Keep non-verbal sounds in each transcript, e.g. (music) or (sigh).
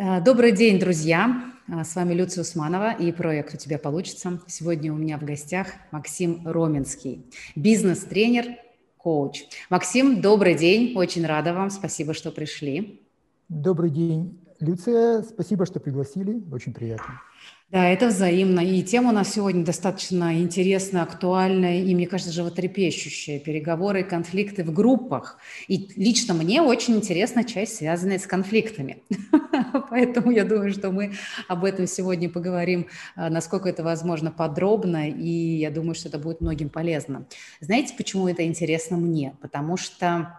Э, добрый день, друзья! Э, с вами Люция Усманова и проект «У тебя получится». Сегодня у меня в гостях Максим Роменский, бизнес-тренер, коуч. Максим, добрый день, очень рада вам, спасибо, что пришли. Добрый день, Люция, спасибо, что пригласили, очень приятно. Да, это взаимно. И тема у нас сегодня достаточно интересная, актуальная и, мне кажется, животрепещущая. Переговоры и конфликты в группах. И лично мне очень интересна часть, связанная с конфликтами. (laughs) Поэтому я думаю, что мы об этом сегодня поговорим, а, насколько это возможно, подробно. И я думаю, что это будет многим полезно. Знаете, почему это интересно мне? Потому что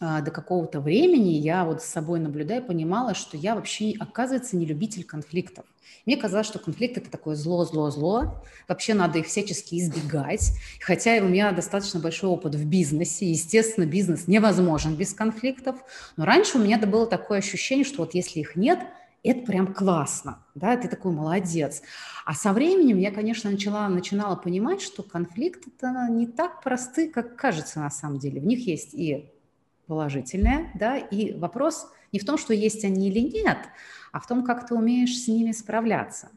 до какого-то времени я вот с собой наблюдая понимала, что я вообще, оказывается, не любитель конфликтов. Мне казалось, что конфликт – это такое зло, зло, зло. Вообще надо их всячески избегать. Хотя у меня достаточно большой опыт в бизнесе. Естественно, бизнес невозможен без конфликтов. Но раньше у меня было такое ощущение, что вот если их нет, это прям классно, да, ты такой молодец. А со временем я, конечно, начала, начинала понимать, что конфликты это не так просты, как кажется на самом деле. В них есть и положительное, да, и вопрос не в том, что есть они или нет, а в том, как ты умеешь с ними справляться.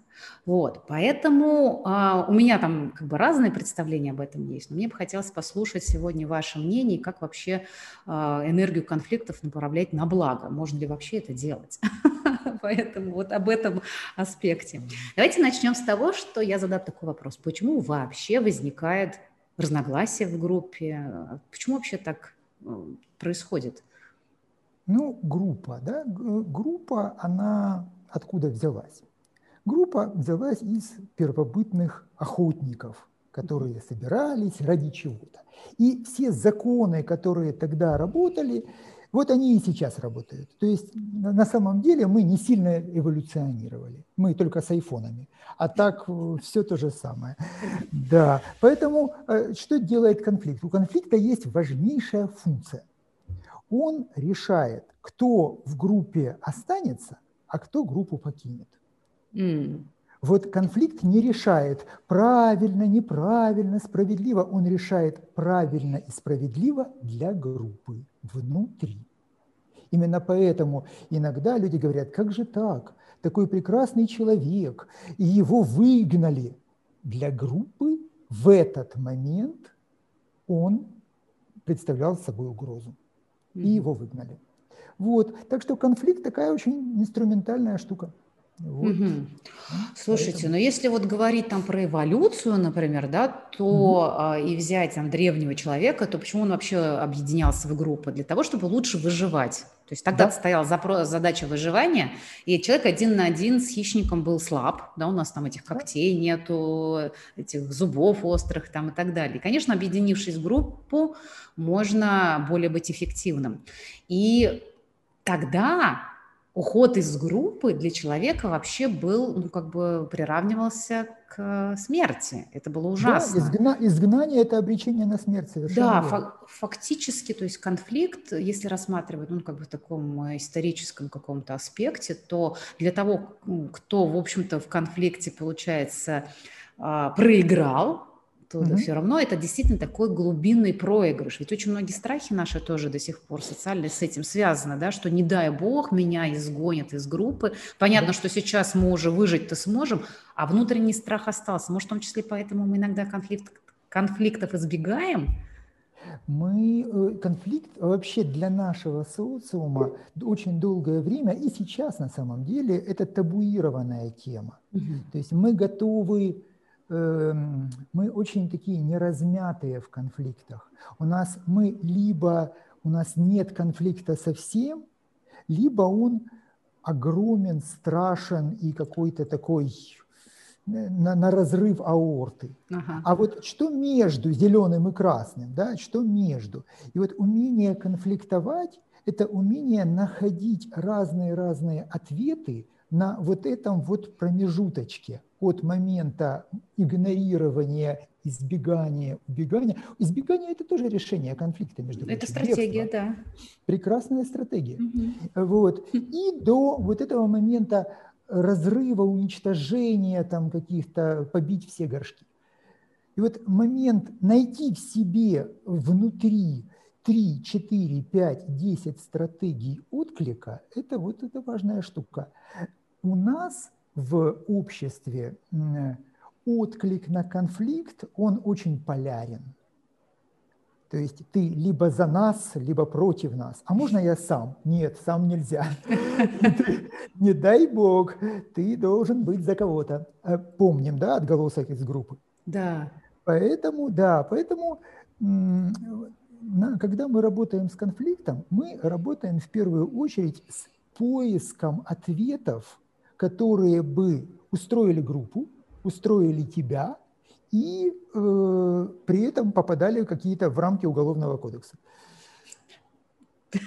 Вот, поэтому а, у меня там как бы разные представления об этом есть, но мне бы хотелось послушать сегодня ваше мнение, как вообще а, энергию конфликтов направлять на благо, можно ли вообще это делать. (laughs) Поэтому вот об этом аспекте. Давайте начнем с того, что я задам такой вопрос. Почему вообще возникает разногласие в группе? Почему вообще так происходит? Ну, группа, да, группа, она откуда взялась? Группа взялась из первобытных охотников, которые собирались ради чего-то. И все законы, которые тогда работали, вот они и сейчас работают. То есть на самом деле мы не сильно эволюционировали. Мы только с айфонами. А так э, все то же самое. Да. Поэтому э, что делает конфликт? У конфликта есть важнейшая функция. Он решает, кто в группе останется, а кто группу покинет. Вот конфликт не решает правильно, неправильно, справедливо. Он решает правильно и справедливо для группы внутри. Именно поэтому иногда люди говорят, как же так? Такой прекрасный человек, и его выгнали. Для группы в этот момент он представлял собой угрозу. И его выгнали. Вот. Так что конфликт такая очень инструментальная штука. Вот. Угу. Слушайте, Поэтому... но если вот говорить там про эволюцию, например, да, то угу. и взять там древнего человека, то почему он вообще объединялся в группы? Для того, чтобы лучше выживать. То есть тогда да. стояла запрос, задача выживания, и человек один на один с хищником был слаб, да, у нас там этих когтей нету, этих зубов острых там и так далее. И, конечно, объединившись в группу, можно более быть эффективным. И тогда уход из группы для человека вообще был, ну, как бы приравнивался к смерти. Это было ужасно. Да, изгна... изгнание – это обречение на смерть совершенно. Да, фа- фактически, то есть конфликт, если рассматривать, ну, как бы в таком э, историческом каком-то аспекте, то для того, кто, в общем-то, в конфликте, получается, а, проиграл, то mm-hmm. все равно это действительно такой глубинный проигрыш. Ведь очень многие страхи наши тоже до сих пор социально с этим связаны, да, что не дай бог меня изгонят из группы. Понятно, mm-hmm. что сейчас мы уже выжить-то сможем, а внутренний страх остался. Может, в том числе поэтому мы иногда конфликт, конфликтов избегаем, мы э, конфликт вообще для нашего социума очень долгое время и сейчас на самом деле это табуированная тема. Угу. То есть мы готовы мы очень такие неразмятые в конфликтах. У нас мы либо у нас нет конфликта совсем, либо он огромен, страшен и какой-то такой э, на, на разрыв аорты. Ага. А вот что между зеленым и красным, да, что между? И вот умение конфликтовать – это умение находить разные-разные ответы на вот этом вот промежуточке от момента игнорирования, избегания, убегания. Избегание – это тоже решение конфликта между Это стратегия, Бегство. да. Прекрасная стратегия. Угу. Вот. (laughs) И до вот этого момента разрыва, уничтожения, там каких-то, побить все горшки. И вот момент найти в себе внутри 3, 4, 5, 10 стратегий отклика – это вот эта важная штука. У нас в обществе отклик на конфликт, он очень полярен. То есть ты либо за нас, либо против нас. А можно я сам? Нет, сам нельзя. (laughs) Не дай бог, ты должен быть за кого-то. Э, помним, да, отголосок из группы? Да. Поэтому, да, поэтому когда мы работаем с конфликтом, мы работаем в первую очередь с поиском ответов, которые бы устроили группу, устроили тебя, и э, при этом попадали какие-то в рамки Уголовного кодекса. (laughs)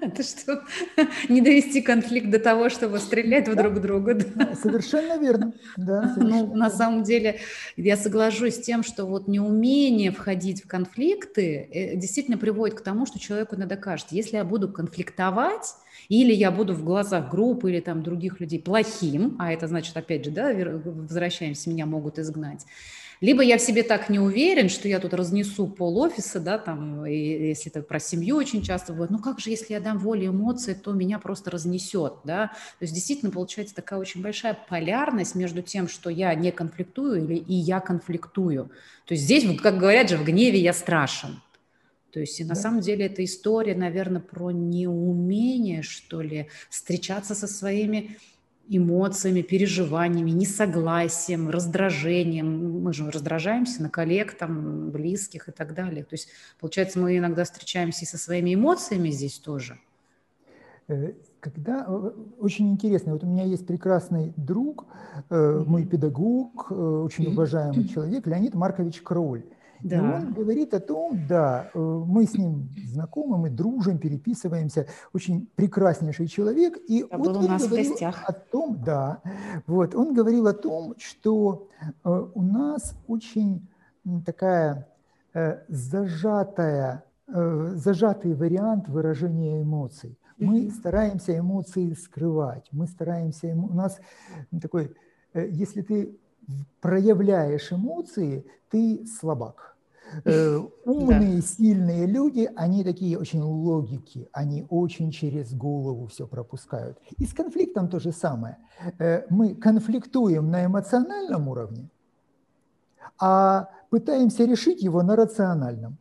Это что, (laughs) не довести конфликт до того, чтобы стрелять да. в друг друга? Да? Совершенно верно. Да, (laughs) ну, совершенно ну, верно. на самом деле, я соглашусь с тем, что вот неумение входить в конфликты э, действительно приводит к тому, что человеку надо кажется, если я буду конфликтовать, или я буду в глазах группы или там других людей плохим, а это значит, опять же, да, возвращаемся, меня могут изгнать, либо я в себе так не уверен, что я тут разнесу пол офиса, да, там, и если это про семью очень часто бывает, ну как же, если я дам волю эмоции, то меня просто разнесет, да. То есть действительно получается такая очень большая полярность между тем, что я не конфликтую или и я конфликтую. То есть здесь, как говорят же, в гневе я страшен. То есть и на да. самом деле эта история, наверное, про неумение, что ли, встречаться со своими эмоциями, переживаниями, несогласием, раздражением. Мы же раздражаемся на коллег, там, близких и так далее. То есть, получается, мы иногда встречаемся и со своими эмоциями здесь тоже. Э, когда э, очень интересно, вот у меня есть прекрасный друг, э, мой педагог, очень уважаемый (clears throat) человек, Леонид Маркович Кроль. Да. И он говорит о том, да, э, мы с ним знакомы, мы дружим, переписываемся, очень прекраснейший человек. И Это вот был у нас в гостях. О том, да, вот, он говорил о том, что э, у нас очень такая э, зажатая, зажатый вариант выражения эмоций. Мы стараемся эмоции скрывать, мы стараемся, у нас такой, если ты проявляешь эмоции, ты слабак. Э, (laughs) умные, да. сильные люди, они такие очень логики, они очень через голову все пропускают. И с конфликтом то же самое. Э, мы конфликтуем на эмоциональном уровне, а пытаемся решить его на рациональном.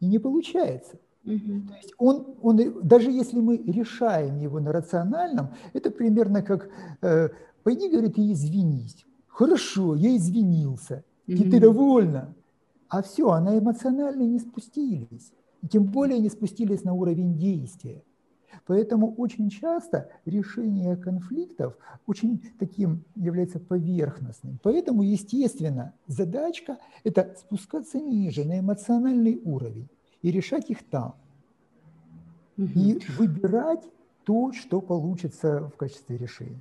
И не получается. Угу. То есть он, он, даже если мы решаем его на рациональном, это примерно как э, «пойди, говорит, и извинись». Хорошо, я извинился. И mm-hmm. ты довольна. А все, а на эмоционально не спустились. И тем более не спустились на уровень действия. Поэтому очень часто решение конфликтов очень таким является поверхностным. Поэтому, естественно, задачка – это спускаться ниже, на эмоциональный уровень, и решать их там. Угу. И выбирать то, что получится в качестве решения.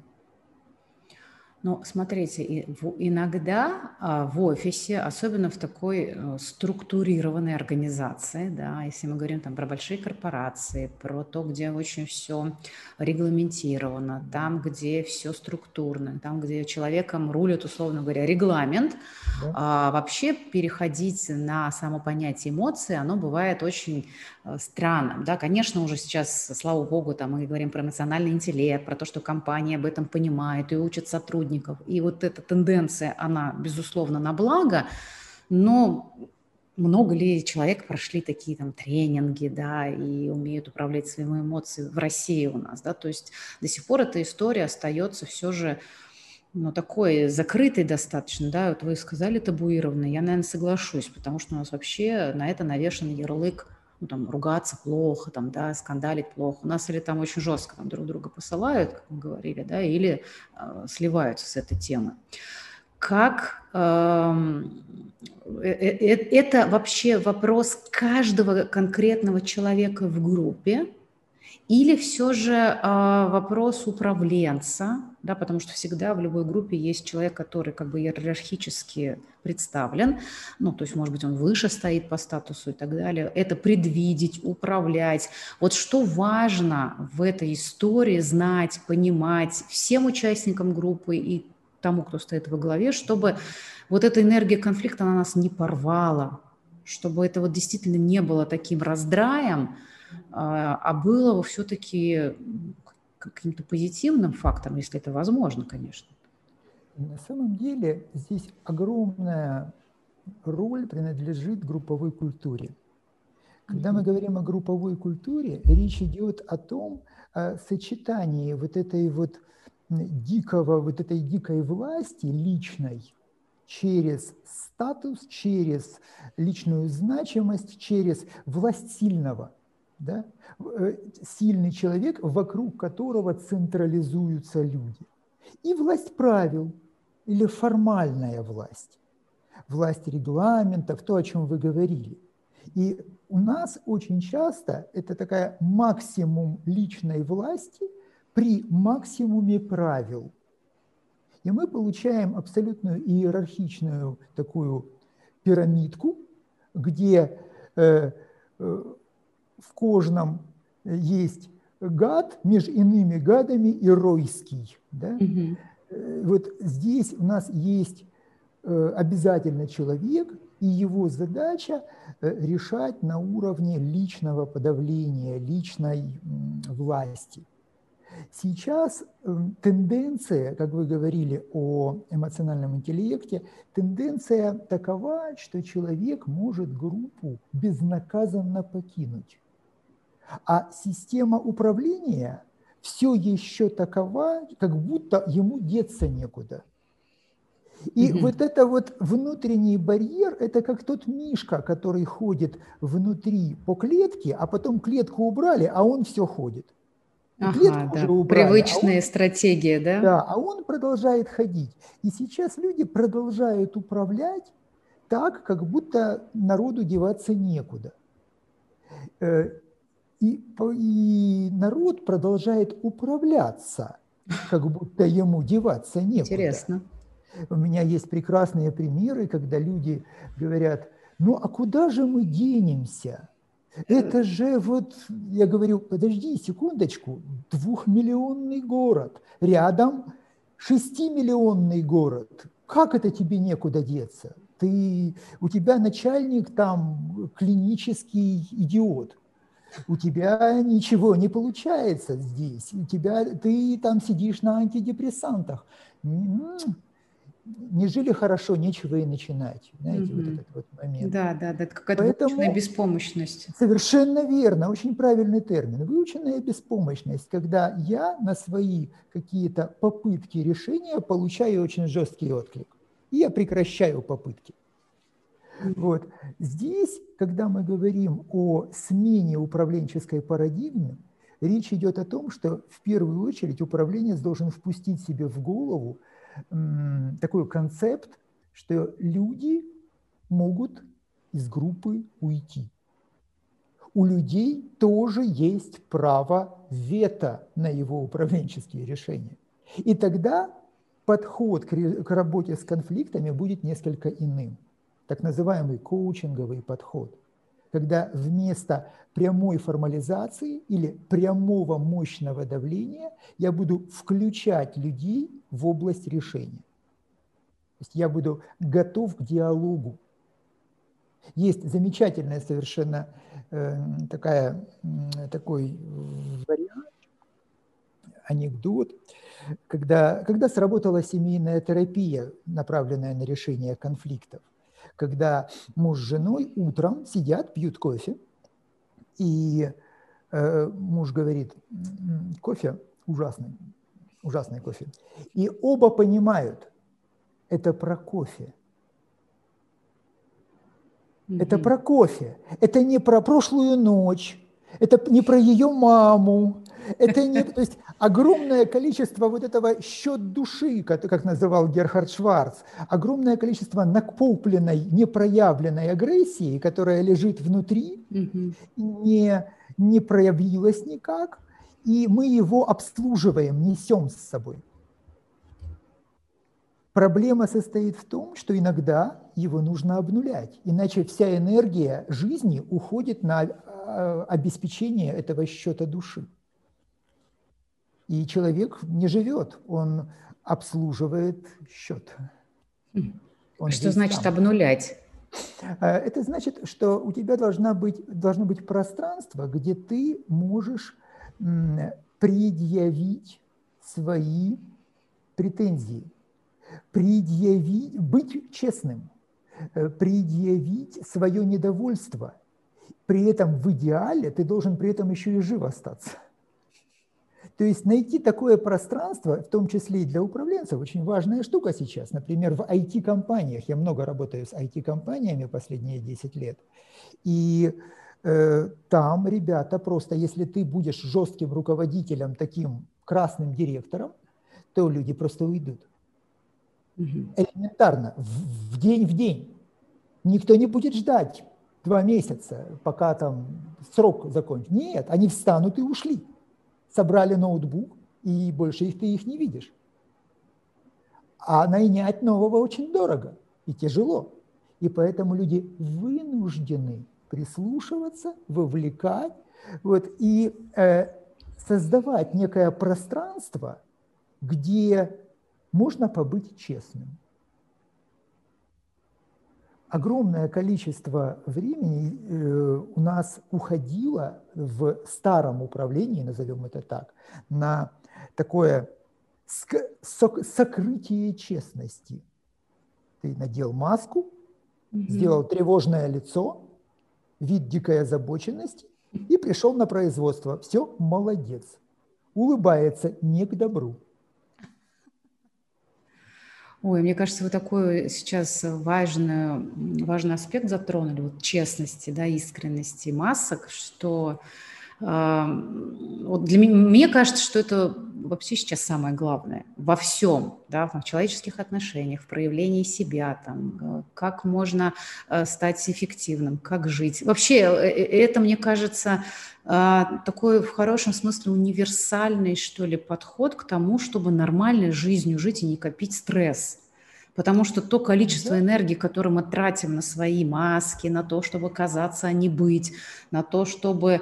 Но смотрите, иногда а, в офисе, особенно в такой э, структурированной организации, да, если мы говорим там про большие корпорации, про то, где очень все регламентировано, там, где все структурно, там, где человеком рулит, условно говоря, регламент, да. а, вообще переходить на само понятие эмоций, оно бывает очень Э, странам. Да, конечно, уже сейчас, слава богу, там мы говорим про эмоциональный интеллект, про то, что компании об этом понимают и учат сотрудников. И вот эта тенденция, она, безусловно, на благо, но много ли человек прошли такие там тренинги, да, и умеют управлять своими эмоциями в России у нас, да, то есть до сих пор эта история остается все же ну, такой закрытый достаточно, да, вот вы сказали табуированный, я, наверное, соглашусь, потому что у нас вообще на это навешен ярлык ну, там, ругаться плохо, там, да, скандалить плохо. У нас или там очень жестко там, друг друга посылают, как мы говорили, да, или э, сливаются с этой темы. Как эм, э, э, э, это вообще вопрос каждого конкретного человека в группе, или все же э, вопрос управленца, да, потому что всегда в любой группе есть человек, который как бы иерархически представлен, ну, то есть, может быть, он выше стоит по статусу и так далее. Это предвидеть, управлять. Вот что важно в этой истории знать, понимать всем участникам группы и тому, кто стоит во главе, чтобы вот эта энергия конфликта на нас не порвала, чтобы это вот действительно не было таким раздраем, а, а было все-таки каким-то позитивным фактором, если это возможно, конечно. На самом деле здесь огромная роль принадлежит групповой культуре. Когда мы говорим о групповой культуре, речь идет о том о сочетании вот этой вот дикого, вот этой дикой власти личной через статус, через личную значимость, через власть сильного. Да? Э, сильный человек, вокруг которого централизуются люди. И власть правил или формальная власть. Власть регламентов, то, о чем вы говорили. И у нас очень часто это такая максимум личной власти при максимуме правил. И мы получаем абсолютную иерархичную такую пирамидку, где э, э, в кожном есть гад, между иными гадами и ройский. Да? Угу. Вот здесь у нас есть э, обязательно человек, и его задача э, решать на уровне личного подавления, личной власти. Сейчас эм, тенденция, как вы говорили о эмоциональном интеллекте, тенденция такова, что человек может группу безнаказанно покинуть. А система управления все еще такова, как будто ему деться некуда. И mm вот это вот внутренний барьер, это как тот мишка, который ходит внутри по клетке, а потом клетку убрали, а он все ходит. Ага, да. убрали, Привычная а он, стратегия, да? Да, а он продолжает ходить. И сейчас люди продолжают управлять так, как будто народу деваться некуда. И, и народ продолжает управляться, как будто ему деваться некуда. Интересно. У меня есть прекрасные примеры, когда люди говорят, ну а куда же мы денемся? Это же вот, я говорю, подожди секундочку, двухмиллионный город, рядом шестимиллионный город. Как это тебе некуда деться? Ты, у тебя начальник там клинический идиот у тебя ничего не получается здесь, у тебя, ты там сидишь на антидепрессантах. Не жили хорошо, нечего и начинать. Знаете, угу. вот этот вот момент. Да, да, да, это какая-то Поэтому, выученная беспомощность. Совершенно верно, очень правильный термин. Выученная беспомощность, когда я на свои какие-то попытки решения получаю очень жесткий отклик. И я прекращаю попытки. Вот. Здесь, когда мы говорим о смене управленческой парадигмы, речь идет о том, что в первую очередь управленец должен впустить себе в голову такой концепт, что люди могут из группы уйти. У людей тоже есть право вето на его управленческие решения. И тогда подход к работе с конфликтами будет несколько иным так называемый коучинговый подход, когда вместо прямой формализации или прямого мощного давления я буду включать людей в область решения. То есть я буду готов к диалогу. Есть замечательная совершенно э, такая, такой вариант, анекдот, когда, когда сработала семейная терапия, направленная на решение конфликтов когда муж с женой утром сидят, пьют кофе, и э, муж говорит, кофе ужасный, ужасный кофе. И оба понимают, это про кофе. Mm-hmm. Это про кофе. Это не про прошлую ночь. Это не про ее маму. Это не, то есть огромное количество вот этого счет души, как, как называл Герхард Шварц, огромное количество накопленной, непроявленной агрессии, которая лежит внутри, не, не проявилась никак, и мы его обслуживаем, несем с собой. Проблема состоит в том, что иногда его нужно обнулять, иначе вся энергия жизни уходит на обеспечение этого счета души. И человек не живет, он обслуживает счет. Он Что значит там. обнулять? Это значит, что у тебя должна быть, должно быть пространство, где ты можешь предъявить свои претензии, предъявить, быть честным, э, предъявить свое недовольство. При этом в идеале ты должен при этом еще и жив остаться. То есть найти такое пространство, в том числе и для управленцев, очень важная штука сейчас. Например, в IT-компаниях, я много работаю с IT-компаниями последние 10 лет, и э, там ребята просто, если ты будешь жестким руководителем, таким красным директором, то люди просто уйдут. Элементарно, в, в день в день. Никто не будет ждать два месяца, пока там срок закончится. Нет, они встанут и ушли собрали ноутбук, и больше их ты их не видишь. А нанять нового очень дорого и тяжело. И поэтому люди вынуждены прислушиваться, вовлекать вот, и э, создавать некое пространство, где можно побыть честным огромное количество времени э, у нас уходило в старом управлении, назовем это так, на такое сокрытие честности. Ты надел маску, mm сделал тревожное лицо, вид дикой озабоченности и пришел на производство. Все, молодец. Улыбается не к добру. Ой, мне кажется, вы такой сейчас важный, важный аспект затронули, вот честности, да, искренности масок, что вот для меня, мне кажется, что это вообще сейчас самое главное во всем, да, в человеческих отношениях, в проявлении себя, там, э, как можно э, стать эффективным, как жить. Вообще э, это, мне кажется, такой в хорошем смысле универсальный, что ли, подход к тому, чтобы нормальной жизнью жить и не копить стресс. Потому что то количество энергии, которое мы тратим на свои маски, на то, чтобы казаться, а не быть, на то, чтобы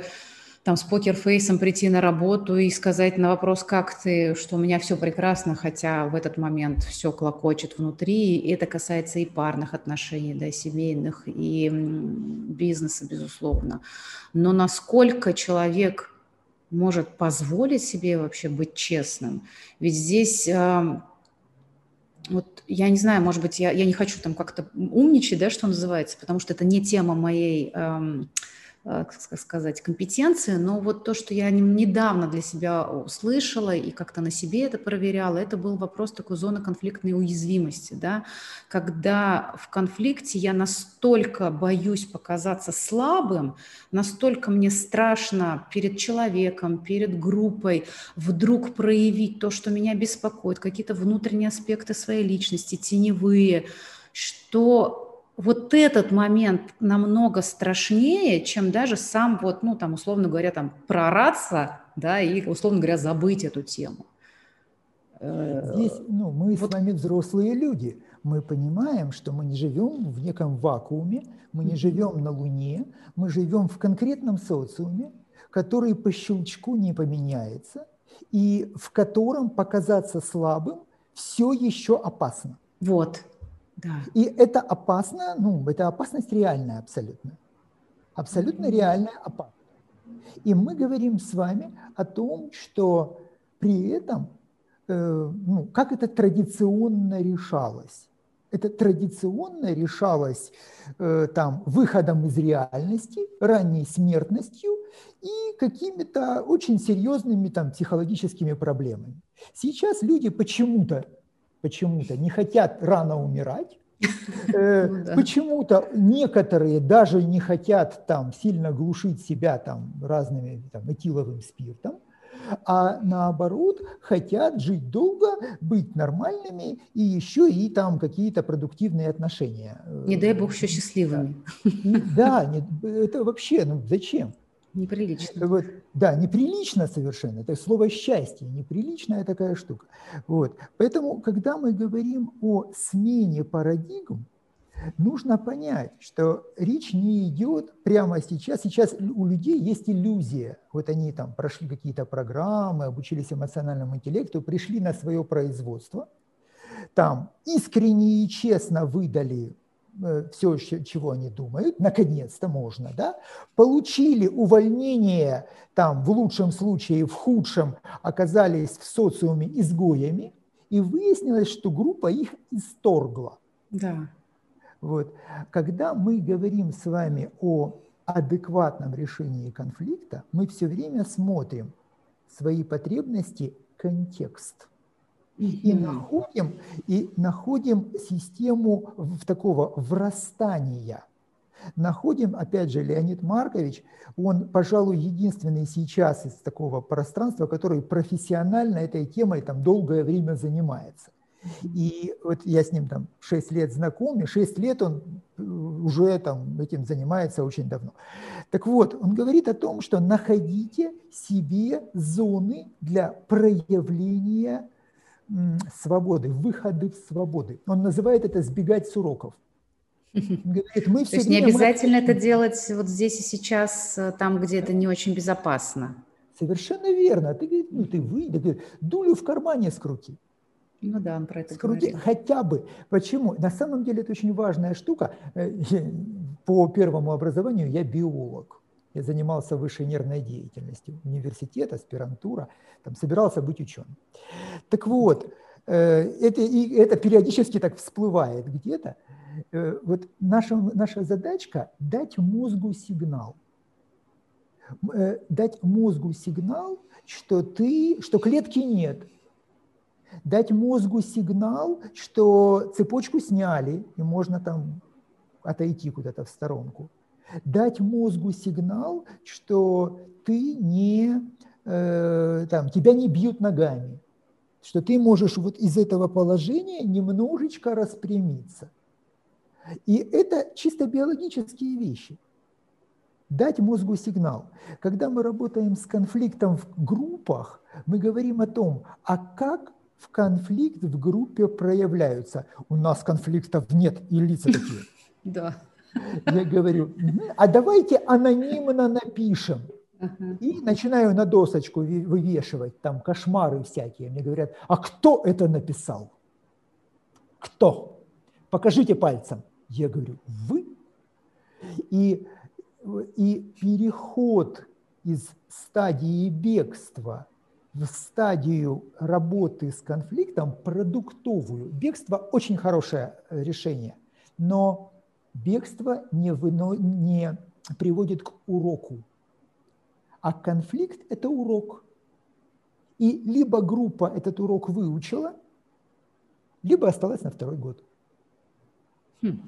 там с покерфейсом прийти на работу и сказать на вопрос, как ты, что у меня все прекрасно, хотя в этот момент все клокочет внутри. И это касается и парных отношений, да, семейных, и бизнеса, безусловно. Но насколько человек может позволить себе вообще быть честным? Ведь здесь а, вот я не знаю, может быть, я, я не хочу там как-то умничать, да, что называется, потому что это не тема моей эм, как сказать, компетенции, но вот то, что я недавно для себя услышала и как-то на себе это проверяла, это был вопрос такой зоны конфликтной уязвимости, да, когда в конфликте я настолько боюсь показаться слабым, настолько мне страшно перед человеком, перед группой вдруг проявить то, что меня беспокоит, какие-то внутренние аспекты своей личности, теневые, что вот этот момент намного страшнее, чем даже сам вот, ну, там, условно говоря, там, прораться, да, и, условно говоря, забыть эту тему. Э, Здесь, ну, мы вот. с вами взрослые люди. Мы понимаем, что мы не живем в неком вакууме, мы не живем на Луне, мы живем в конкретном социуме, который по щелчку не поменяется, и в котором показаться слабым все еще опасно. Вот, да. И это опасно, ну, это опасность реальная абсолютно. Абсолютно реальная опасность. И мы говорим с вами о том, что при этом, э, ну, как это традиционно решалось. Это традиционно решалось э, там выходом из реальности, ранней смертностью и какими-то очень серьезными там психологическими проблемами. Сейчас люди почему-то почему-то не хотят рано умирать, (laughs) э, ну Почему-то некоторые даже не хотят там сильно глушить себя там разными там, этиловым спиртом, а наоборот хотят жить долго, быть нормальными и еще и там какие-то продуктивные отношения. Не дай бог еще счастливыми. Да, это вообще, ну зачем? Неприлично. Вот, да, неприлично совершенно. Это слово счастье, неприличная такая штука. Вот. Поэтому, когда мы говорим о смене парадигм, нужно понять, что речь не идет прямо сейчас. Сейчас у людей есть иллюзия. Вот они там прошли какие-то программы, обучились эмоциональному интеллекту, пришли на свое производство, там искренне и честно выдали все, чего они думают, наконец-то можно, да, получили увольнение, там, в лучшем случае, в худшем, оказались в социуме изгоями, и выяснилось, что группа их исторгла. Да. Вот. Когда мы говорим с вами о адекватном решении конфликта, мы все время смотрим свои потребности, контекст. И находим, и находим систему в такого врастания. Находим, опять же, Леонид Маркович, он, пожалуй, единственный сейчас из такого пространства, который профессионально этой темой там долгое время занимается. И вот я с ним там 6 лет знаком, и 6 лет он э, уже там этим занимается очень давно. Так вот, он говорит о том, что находите себе зоны для проявления свободы, выходы в свободы. Он называет это «сбегать с уроков». говорит, мы все То есть не обязательно это делать вот здесь и сейчас, э, там, где это не очень безопасно. Совершенно верно. Ты, ну, ты выйди, дулю в кармане скрути. Ну да, он про это Скрути говорил. хотя бы. Почему? На самом деле это очень важная штука. Э, по первому образованию я биолог. Я занимался высшей нервной деятельностью. Университет, аспирантура. Там собирался быть ученым. Так вот, э, это, и это периодически так всплывает где-то. Э, вот наша, наша задачка – дать мозгу сигнал. Дать мозгу сигнал, что, ты, что клетки нет – дать мозгу сигнал, что цепочку сняли, и можно там отойти куда-то в сторонку. Дать мозгу сигнал, что ты не, э, там, тебя не бьют ногами, что ты можешь вот из этого положения немножечко распрямиться. И это чисто биологические вещи. Дать мозгу сигнал. Когда мы работаем с конфликтом в группах, мы говорим о том, а как в конфликт в группе проявляются. У нас конфликтов нет, и лица такие. (laughs) Да. Я говорю, а давайте анонимно напишем. И начинаю на досочку вывешивать там кошмары всякие. Мне говорят, а кто это написал? Кто? Покажите пальцем. Я говорю, вы? И, и переход из стадии бегства в стадию работы с конфликтом продуктовую. Бегство очень хорошее э, решение, но бегство не, выно, не приводит к уроку. А конфликт – это урок. И либо группа этот урок выучила, либо осталась на второй год. Хм.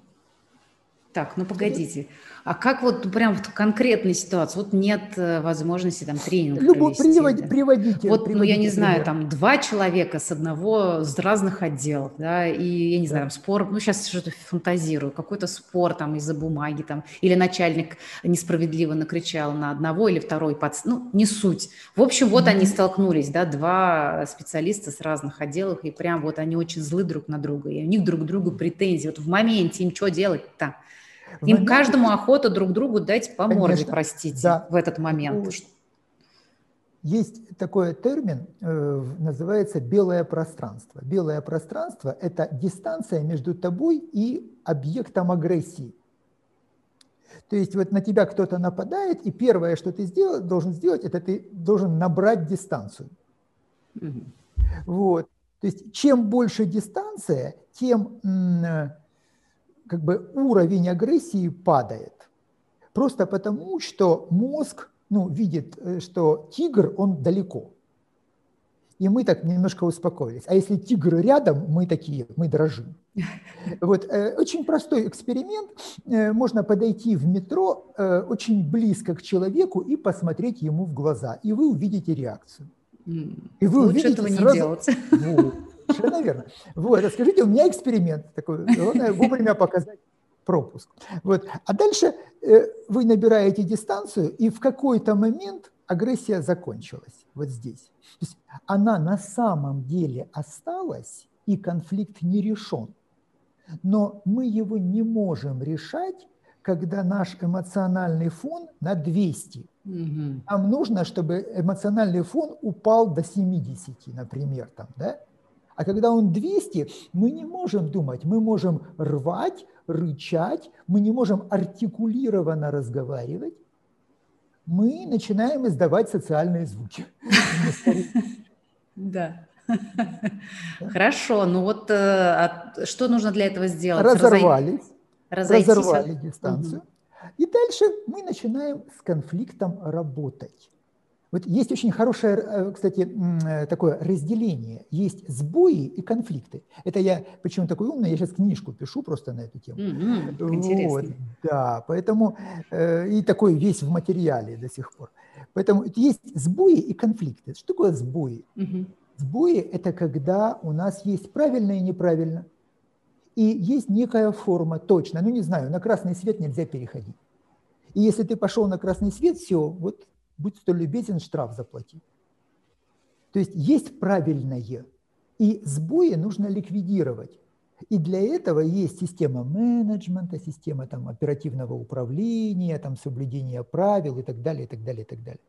Так, ну погодите. А как вот прям в конкретной ситуации? Вот нет э, возможности там тренинг Любо, провести. Привод, да? Приводите. Вот, приводите, ну я не знаю, там два человека с одного, с разных отделов, да, и я не знаю, там спор, ну сейчас что-то фантазирую, какой-то спор там из-за бумаги там, или начальник несправедливо накричал на одного или второй, под, ну не суть. В общем, вот mm-hmm. они столкнулись, да, два специалиста с разных отделов, и прям вот они очень злы друг на друга, и у них друг к другу претензии. Вот в моменте им что делать-то? Им момент... каждому охота друг другу дать по Конечно, морде, простите, да. в этот момент. Есть такой термин, э, называется белое пространство. Белое пространство – это дистанция между тобой и объектом агрессии. То есть вот на тебя кто-то нападает, и первое, что ты сделал, должен сделать, это ты должен набрать дистанцию. Угу. Вот. То есть чем больше дистанция, тем как бы уровень агрессии падает. Просто потому, что мозг ну, видит, э, что тигр, он далеко. И мы так немножко успокоились. А если тигр рядом, мы такие, мы дрожим. (laughs) Вот, э, очень простой эксперимент. Э, можно подойти в метро очень близко к человеку и посмотреть ему в глаза, и вы увидите реакцию. И вы Лучше увидите этого не сразу... делать. Вот. (laughs) Совершенно верно. Вот, расскажите, у меня эксперимент такой, главное вовремя показать пропуск. Вот. А дальше э, вы набираете дистанцию, и в какой-то момент агрессия закончилась вот здесь. То есть она на самом деле осталась, и конфликт не решен. Но мы его не можем решать, когда наш эмоциональный фон на 200. Угу. Нам нужно, чтобы эмоциональный фон упал до 70, например, там, да? А когда он 200, мы не можем думать, мы можем рвать, рычать, мы не можем артикулированно разговаривать, мы начинаем издавать социальные звуки. Да. Хорошо, ну вот э, что нужно для этого сделать? Разорвались, разорвали дистанцию. И дальше мы начинаем с конфликтом работать. Вот есть очень хорошее, э, кстати, э, такое разделение. Есть сбои и конфликты. Это я, почему такой умный, я сейчас книжку пишу просто на эту тему. Mm-hmm, интересно. Вот, да, поэтому э, и такой весь в материале до сих пор. Поэтому есть сбои и конфликты. Что такое сбои? Mm-hmm. Сбои – это когда у нас есть правильно и неправильно. И есть некая форма, точно, ну не знаю, на красный свет нельзя переходить. И если ты пошел на красный свет, все, вот будь столь любезен, штраф заплати. То есть есть правильное, и сбои нужно ликвидировать. И для этого есть система менеджмента, система там, оперативного управления, там, соблюдения правил и так далее, и так далее, и так далее.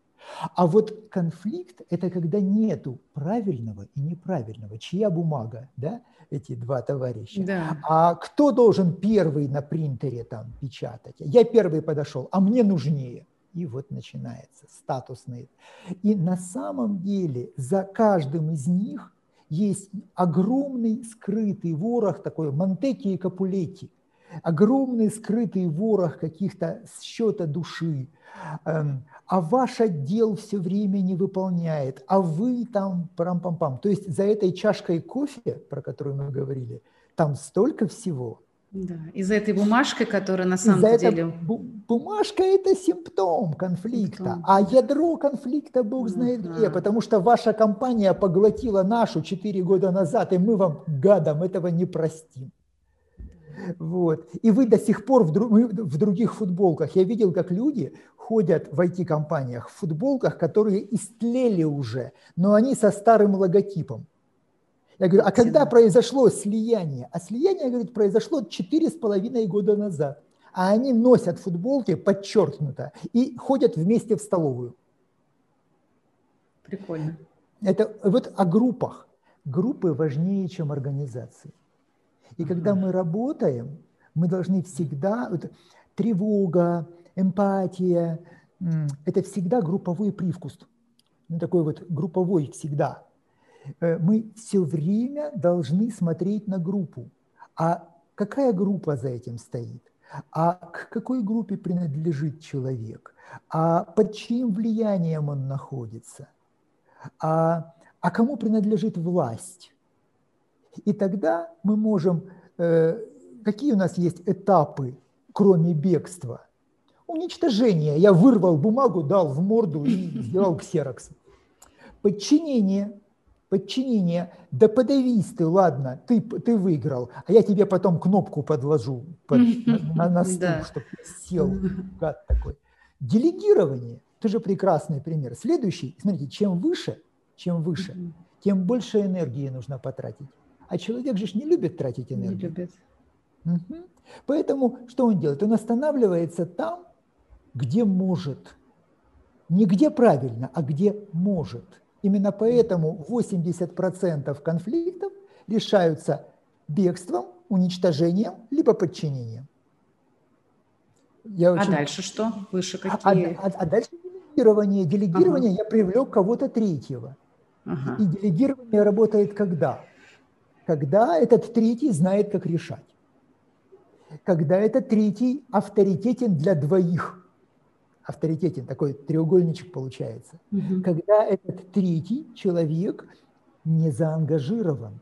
А вот конфликт – это когда нету правильного и неправильного. Чья бумага, да, эти два товарища? Да. А кто должен первый на принтере там печатать? Я первый подошел, а мне нужнее. И вот начинается статусный. И на самом деле за каждым из них есть огромный скрытый ворох, такой Монтеки и Капулетти, огромный скрытый ворох каких-то счета души, эм, а ваш отдел все время не выполняет, а вы там парам-пам-пам. То есть за этой чашкой кофе, про которую мы говорили, там столько всего – да, и за этой бумажкой, которая на самом за деле... Бумажка – это симптом конфликта, симптом. а ядро конфликта Бог знает uh-huh. где, потому что ваша компания поглотила нашу 4 года назад, и мы вам, гадам, этого не простим. Вот. И вы до сих пор в, друг, в других футболках. Я видел, как люди ходят в IT-компаниях в футболках, которые истлели уже, но они со старым логотипом. Я говорю, а когда произошло слияние? А слияние, говорит, произошло четыре с половиной года назад. А они носят футболки подчеркнуто и ходят вместе в столовую. Прикольно. Это вот о группах. Группы важнее, чем организации. И когда мы работаем, мы должны всегда... Вот, тревога, эмпатия – это всегда групповой привкус. Ну, такой вот групповой всегда. Э, мы все время должны смотреть на группу. А какая группа за этим стоит? А к какой группе принадлежит человек? А под чьим влиянием он находится? А, а кому принадлежит власть? И тогда мы можем... Э, какие у нас есть этапы, кроме бегства? Уничтожение. Я вырвал бумагу, дал в морду и сделал ксерокс. Подчинение подчинение, да подавись ты, ладно, ты, ты выиграл, а я тебе потом кнопку подложу под, на, (laughs) на стул, да. чтобы сел, (laughs) гад такой. Делегирование, тоже прекрасный пример. Следующий, смотрите, чем выше, чем выше, тем больше энергии нужно потратить. А человек же не любит тратить энергию. Не любит. Угу. Поэтому что он делает? Он останавливается там, где может. Не где правильно, а где может. Именно поэтому 80% конфликтов решаются бегством, уничтожением, либо подчинением. Я а очень... дальше что? Выше а, какие? А, а, а дальше делегирование. Делегирование ага. я привлек кого-то третьего. Ага. И делегирование работает когда? Когда этот третий знает, как решать. Когда этот третий авторитетен для двоих авторитетен, такой треугольничек получается. Угу. Когда этот третий человек не заангажирован.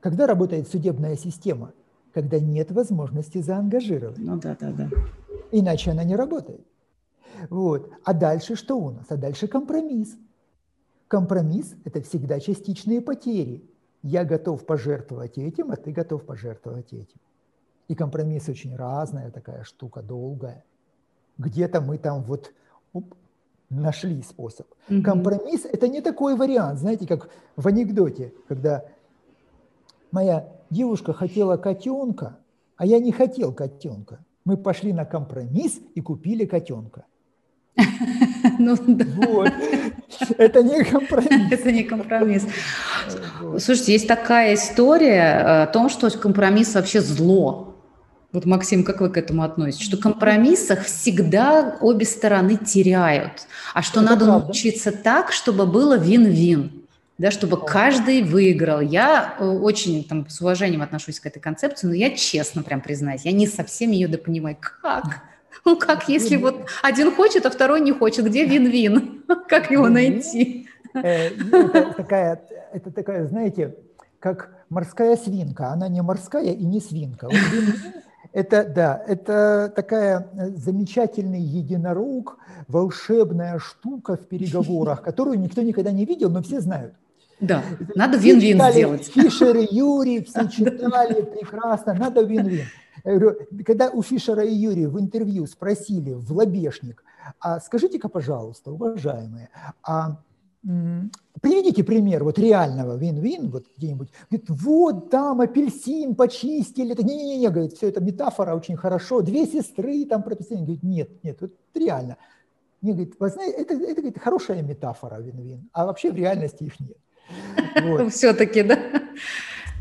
Когда работает судебная система? Когда нет возможности заангажировать. Ну да, да, да. Иначе она не работает. Вот. А дальше что у нас? А дальше компромисс. Компромисс – это всегда частичные потери. Я готов пожертвовать этим, а ты готов пожертвовать этим. И компромисс очень разная такая штука, долгая где-то мы там вот оп, нашли способ. Угу. Компромисс – это не такой вариант, знаете, как в анекдоте, когда моя девушка хотела котенка, а я не хотел котенка. Мы пошли на компромисс и купили котенка. (laughs) Ну, вот. Это не компромисс. Это не компромисс. Слушайте, есть такая история о том, что компромисс вообще зло. Вот, Максим, как вы к этому относитесь? Что в компромиссах всегда обе стороны теряют, а что Это надо правда. научиться так, чтобы было вин-вин да, чтобы каждый выиграл. Я э, очень там, с уважением отношусь к этой концепции, но я честно прям признаюсь, я не совсем ее допонимаю. Как? Ну как, если вот один хочет, а второй не хочет, где вин-вин? (laughs) Как его найти? Э, это такая, это такая, знаете, как морская свинка. Она не морская и не свинка. Это, да, это такая э, замечательный единорог, волшебная штука в переговорах, (laughs) которую никто никогда не видел, но все знают. Да, надо вин-вин сделать. Фишер и Юрий (laughs) все читали прекрасно, надо вин-вин. Когда у Фишера и Юрия в интервью спросили в лобешник, а скажите-ка, пожалуйста, уважаемые, а Приведите пример вот реального вин-вин, вот где-нибудь. Говорит, вот там апельсин почистили. Не-не-не, говорит, все это метафора очень хорошо. Две сестры там прописаны. Говорит, нет, нет, вот реально. Мне говорит, вы знаете, это, это говорит, хорошая метафора вин-вин, а вообще в реальности их нет. (laughs) Все-таки, да?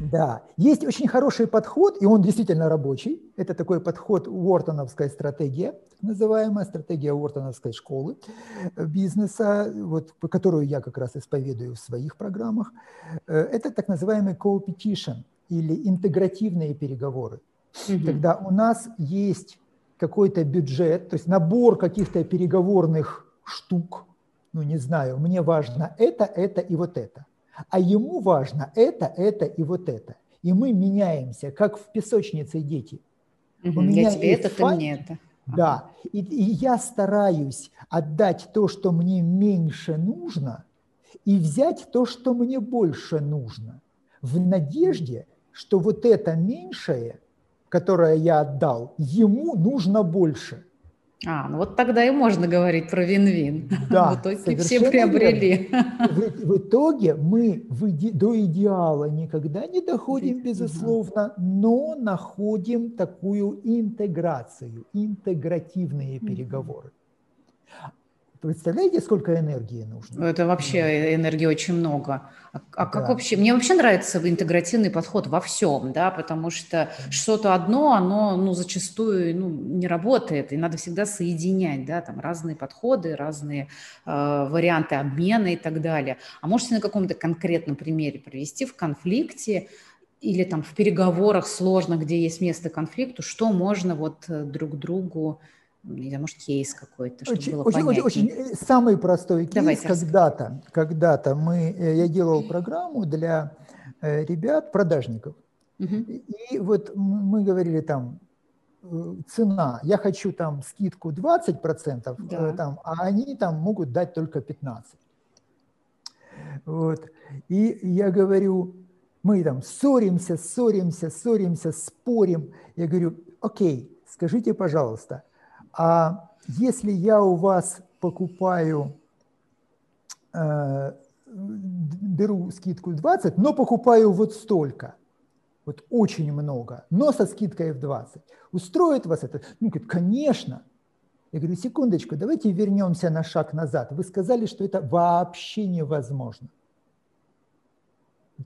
Да, есть очень хороший подход, и он действительно рабочий. Это такой подход Уортоновская стратегия, называемая стратегия Уортоновской школы бизнеса, вот, которую я как раз исповедую в своих программах. Э, это так называемый co-petition или интегративные переговоры, угу. когда у нас есть какой-то бюджет, то есть набор каких-то переговорных штук, ну не знаю, мне важно это, это и вот это а ему важно это, это и вот это. И мы меняемся, как в песочнице дети. Угу, У меня я тебе это, факт, ты мне это. Да, и, и я стараюсь отдать то, что мне меньше нужно, и взять то, что мне больше нужно, в надежде, что вот это меньшее, которое я отдал, ему нужно больше – а, ну вот тогда и можно говорить про вин-вин. (laughs) Да, в итоге все приобрели. В, в итоге мы в иде, до идеала никогда не доходим, безусловно, но находим такую интеграцию, интегративные переговоры. Представляете, сколько энергии нужно? Это вообще энергии очень много. А, а как да. вообще? Мне вообще нравится интегративный подход во всем, да, потому что что-то одно, оно, ну, зачастую, ну, не работает, и надо всегда соединять, да, там разные подходы, разные э, варианты обмена и так далее. А можете на каком-то конкретном примере привести в конфликте или там в переговорах сложных, где есть место конфликту, что можно вот э, друг другу или, может, кейс какой-то, чтобы очень, было очень, понятнее. Очень, очень, самый простой кейс. Давайте когда-то, когда-то мы, э, я делал программу для э, ребят, продажников. Угу. И вот мы говорили там, э, цена, я хочу там скидку 20%, да. там, а они там могут дать только 15%. Вот. И я говорю, мы там ссоримся, ссоримся, ссоримся, спорим. Я говорю, окей, скажите, пожалуйста, а если я у вас покупаю, э, беру скидку 20, но покупаю вот столько, вот очень много, но со скидкой в 20, устроит вас это? Ну, говорит, конечно. Я говорю, секундочку, давайте вернемся на шаг назад. Вы сказали, что это вообще невозможно.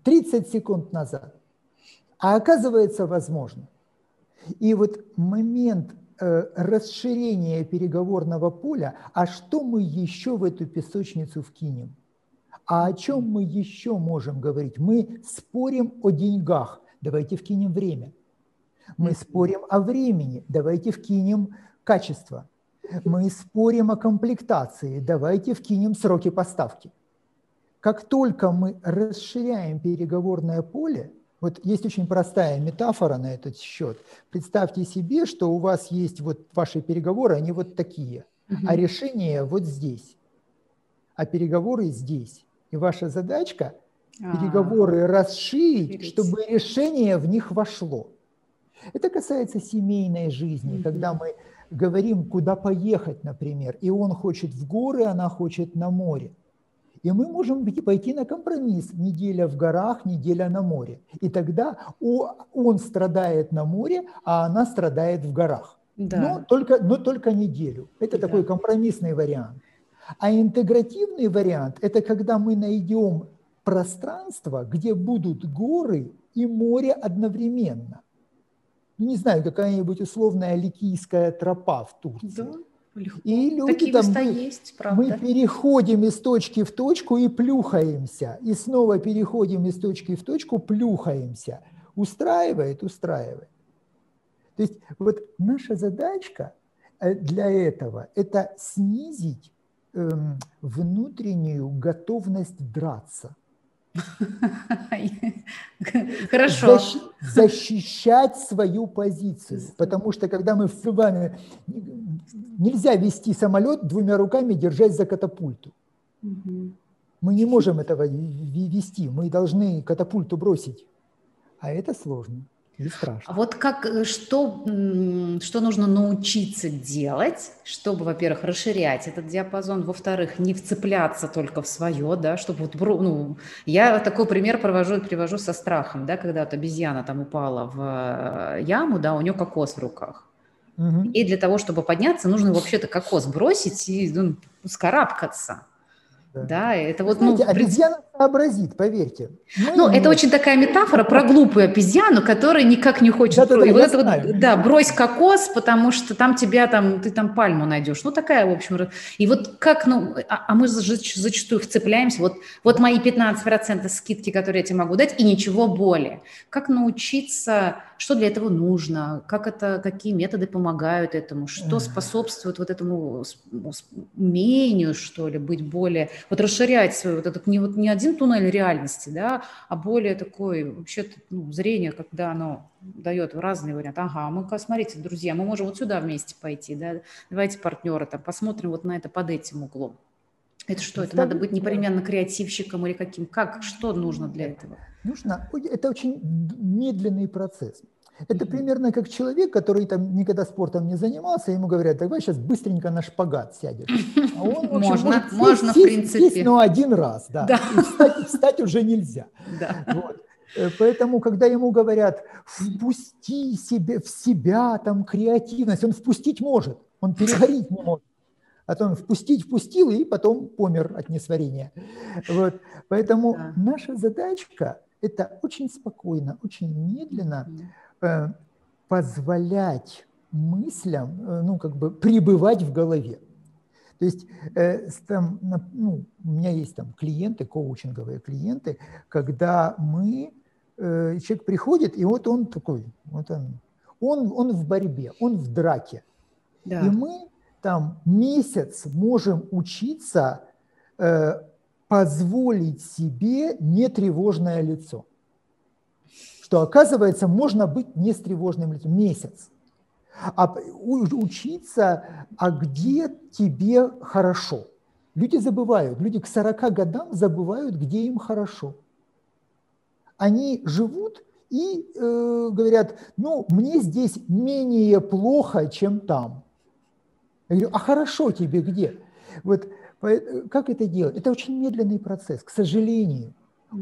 30 секунд назад. А оказывается, возможно. И вот момент расширение переговорного поля, а что мы еще в эту песочницу вкинем? А о чем мы еще можем говорить? Мы спорим о деньгах, давайте вкинем время. Мы спорим о времени, давайте вкинем качество. Мы спорим о комплектации, давайте вкинем сроки поставки. Как только мы расширяем переговорное поле, вот есть очень простая метафора на этот счет. Представьте себе, что у вас есть вот ваши переговоры, они вот такие, угу. а решение вот здесь, а переговоры здесь. И ваша задачка а, переговоры расширить, чтобы решение в них вошло. Это касается семейной жизни, угу. когда мы говорим, куда поехать, например, и он хочет в горы, она хочет на море. И мы можем пойти на компромисс. Неделя в горах, неделя на море. И тогда он страдает на море, а она страдает в горах. Да. Но, только, но только неделю. Это да. такой компромиссный вариант. А интегративный вариант – это когда мы найдем пространство, где будут горы и море одновременно. Ну, не знаю, какая-нибудь условная ликийская тропа в Турции. Да. И люди Такие там, мы, есть, правда. мы переходим из точки в точку и плюхаемся. И снова переходим из точки в точку, плюхаемся. Устраивает, устраивает. То есть вот наша задачка э, для этого – это снизить эм, внутреннюю готовность драться – (laughs) Хорошо. защищать свою позицию. Потому что когда мы с вами... Нельзя вести самолет двумя руками, держась за катапульту. Мы не можем этого вести. Мы должны катапульту бросить. А это сложно. И страшно. А вот как, э, что, что нужно научиться делать, чтобы, во-первых, расширять этот диапазон, во-вторых, не вцепляться только в свое, да, чтобы вот, ну, я такой пример провожу, привожу со страхом, да, когда вот обезьяна там упала в э, яму, да, у нее кокос в руках. Угу. И для того, чтобы подняться, нужно вообще-то кокос бросить и ну, скарабкаться. Да, это вот, Знаете, ну, обезьяна сообразит, поверьте. Мы ну, это очень такая метафора про глупую обезьяну, которая никак не хочет... Да, да, да, вот это вот, да, брось кокос, потому что там тебя там, ты там пальму найдешь. Ну, такая, в общем. И вот как, ну, а, а мы зачастую вцепляемся, вот, вот мои 15% скидки, которые я тебе могу дать, и ничего более. Как научиться, что для этого нужно, как это, какие методы помогают этому, что способствует вот этому умению, что ли, быть более вот расширять свой вот этот не, вот не один туннель реальности, да, а более такой вообще ну, зрение, когда оно дает разные варианты. Ага, мы, смотрите, друзья, мы можем вот сюда вместе пойти, да, давайте партнеры там посмотрим вот на это под этим углом. Это что? Это надо быть непременно креативщиком или каким? Как? Что нужно для этого? Нужно. Это очень медленный процесс. Это примерно как человек, который там никогда спортом не занимался, ему говорят, давай сейчас быстренько на шпагат сядешь. А он, общем, можно, может сесть, можно, сесть, в принципе. Сесть, но один раз, да. да. И встать, встать уже нельзя. Да. Вот. Э, поэтому, когда ему говорят, впусти себе, в себя там креативность, он впустить может, он переварить не может. А то он впустить впустил и потом помер от несварения. Вот. Поэтому да. наша задачка – это очень спокойно, очень медленно – Э, позволять мыслям, э, ну, как бы пребывать в голове. То есть э, там, ну, у меня есть там клиенты, коучинговые клиенты, когда мы, человек приходит, и вот он такой, вот он, он, он в борьбе, он в драке. Да. И мы там месяц можем учиться позволить себе нетревожное лицо что, оказывается, можно быть не с тревожным лицом месяц, а учиться, а где тебе хорошо. Люди забывают, люди к 40 годам забывают, где им хорошо. Они живут и э, говорят, ну, мне здесь менее плохо, чем там. Я говорю, а хорошо тебе где? Вот как это делать? Это очень медленный процесс, к сожалению.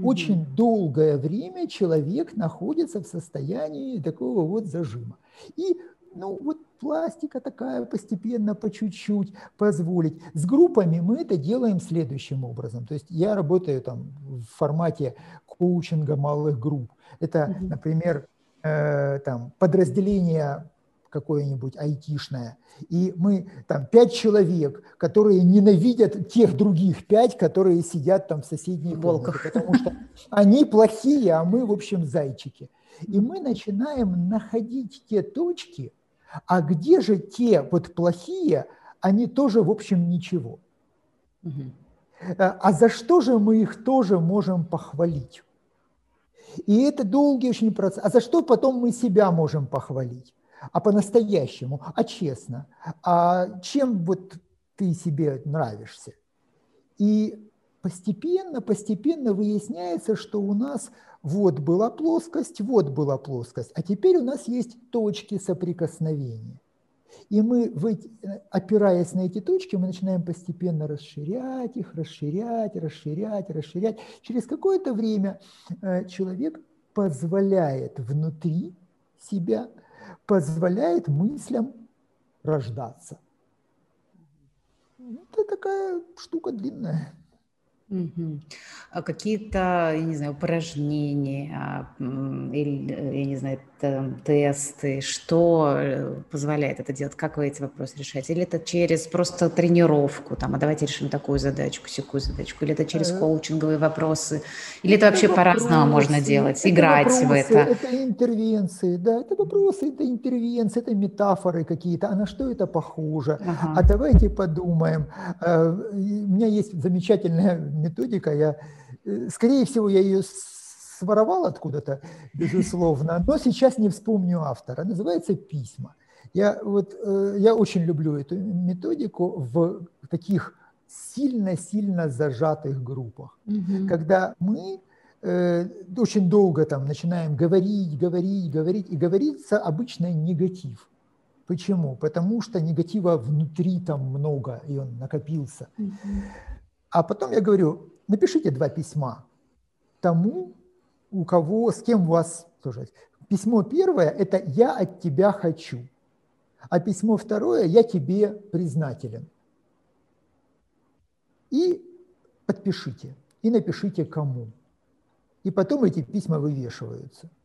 Очень долгое время человек находится в состоянии такого вот зажима. И ну вот пластика такая постепенно, по чуть-чуть позволить. С группами мы это делаем следующим образом. То есть я работаю там в формате коучинга малых групп. Это, например, э, там подразделение какое-нибудь айтишное, и мы там пять человек, которые ненавидят тех других пять, которые сидят там в соседней комнате, потому что они плохие, а мы, в общем, зайчики. И мы начинаем находить те точки, а где же те вот плохие, они тоже, в общем, ничего. А за что же мы их тоже можем похвалить? И это долгий очень процесс. А за что потом мы себя можем похвалить? А по-настоящему, а честно, а чем вот ты себе нравишься. И постепенно, постепенно выясняется, что у нас вот была плоскость, вот была плоскость, а теперь у нас есть точки соприкосновения. И мы, опираясь на эти точки, мы начинаем постепенно расширять их, расширять, расширять, расширять. Через какое-то время э, человек позволяет внутри себя позволяет мыслям рождаться. Это такая штука длинная. Угу. А какие-то, я не знаю, упражнения или, я не знаю, тесты, что э, позволяет это делать? Как вы эти вопросы решаете? Или это через просто тренировку, там, а давайте решим такую задачку, секую задачку, или это через э, коучинговые вопросы, или это, это вообще по-разному можно делать, это играть вопросы, в это? Это интервенции, да, это вопросы, это интервенции, это метафоры какие-то, а на что это похоже? Ага. А давайте подумаем. Э, у меня есть замечательная методика, я, скорее всего, я ее своровал откуда-то, безусловно, но сейчас не вспомню автора. Называется «Письма». Я, вот, э, я очень люблю эту методику в таких сильно-сильно зажатых группах, угу. когда мы э, очень долго там начинаем говорить, говорить, говорить, и говорится обычно негатив. Почему? Потому что негатива внутри там много, и он накопился. Угу. А потом я говорю, напишите два письма тому, у кого, с кем у вас слушать. Письмо первое – это «я от тебя хочу», а письмо второе – «я тебе признателен». И подпишите, и напишите кому. И потом эти письма вывешиваются –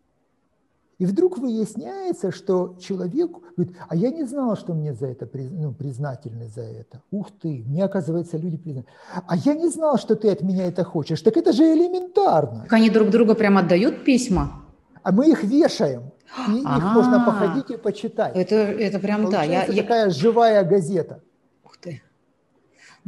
и вдруг выясняется, что человек говорит, а я не знал, что мне за это ну, признательны за это. Ух ты, мне оказывается люди признательны. А я не знал, что ты от меня это хочешь. Так это же элементарно. Так они друг другу прям отдают письма? А мы их вешаем. И их можно походить и почитать. Это, это прям, да. Я, такая живая газета.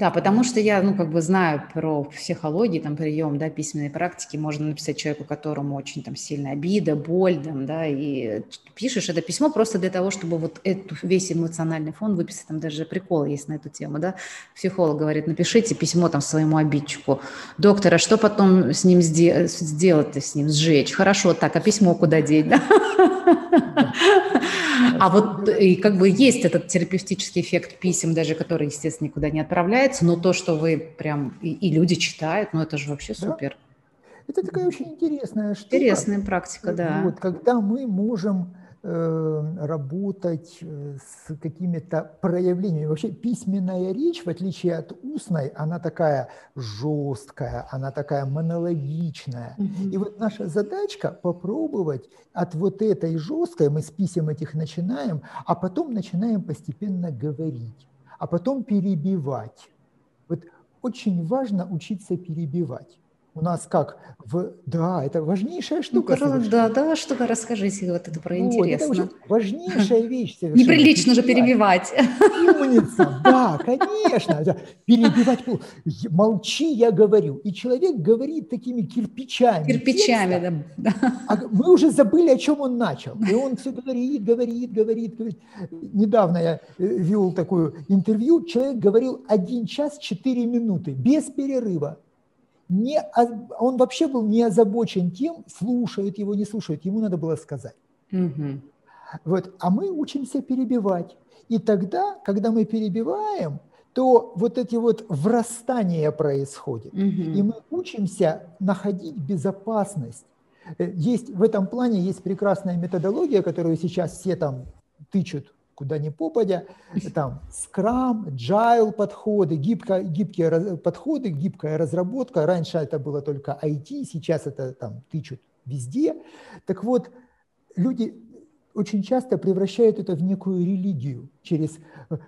Да, потому что я, ну, как бы знаю про психологию, там, прием, да, письменной практики, можно написать человеку, которому очень там сильная обида, боль, там, да, и пишешь это письмо просто для того, чтобы вот эту, весь эмоциональный фон выписать, там даже прикол есть на эту тему, да, психолог говорит, напишите письмо там своему обидчику, доктора, что потом с ним сделать-то с ним, сжечь, хорошо, так, а письмо куда деть, да? (laughs) А вот и как бы есть этот терапевтический эффект писем, даже который, естественно, никуда не отправляется, но то, что вы прям и, и люди читают, ну это же вообще супер. Это такая очень интересная штука. Интересная практика, да. Вот, когда мы можем Э, работать э, с какими-то проявлениями. Вообще письменная речь, в отличие от устной, она такая жесткая, она такая монологичная. Угу. И вот наша задачка попробовать от вот этой жесткой, мы с писем этих начинаем, а потом начинаем постепенно говорить, а потом перебивать. Вот очень важно учиться перебивать у нас как? В да это важнейшая штука ну, да да что-то расскажите вот это про вот, интересно. это важнейшая вещь (laughs) неприлично же перебивать. умница (laughs) да конечно да. перебивать молчи я говорю. И человек говорит такими кирпичами кирпичами да, А мы уже забыли о чем он начал. И он все говорит говорит говорит говорит. Недавно я э, вел такое интервью. Человек говорил один час четыре минуты без перерыва не, он вообще был не озабочен тем, слушают его, не слушают, ему надо было сказать. Угу. Вот, а мы учимся перебивать. И тогда, когда мы перебиваем, то вот эти вот врастания происходят. Угу. И мы учимся находить безопасность. Э, есть, в этом плане есть прекрасная методология, которую сейчас все там тычут куда ни попадя, там скрам, джайл подходы, гибко, гибкие подходы, гибкая разработка. Раньше это было только IT, сейчас это там тычут везде. Так вот, люди очень часто превращают это в некую религию через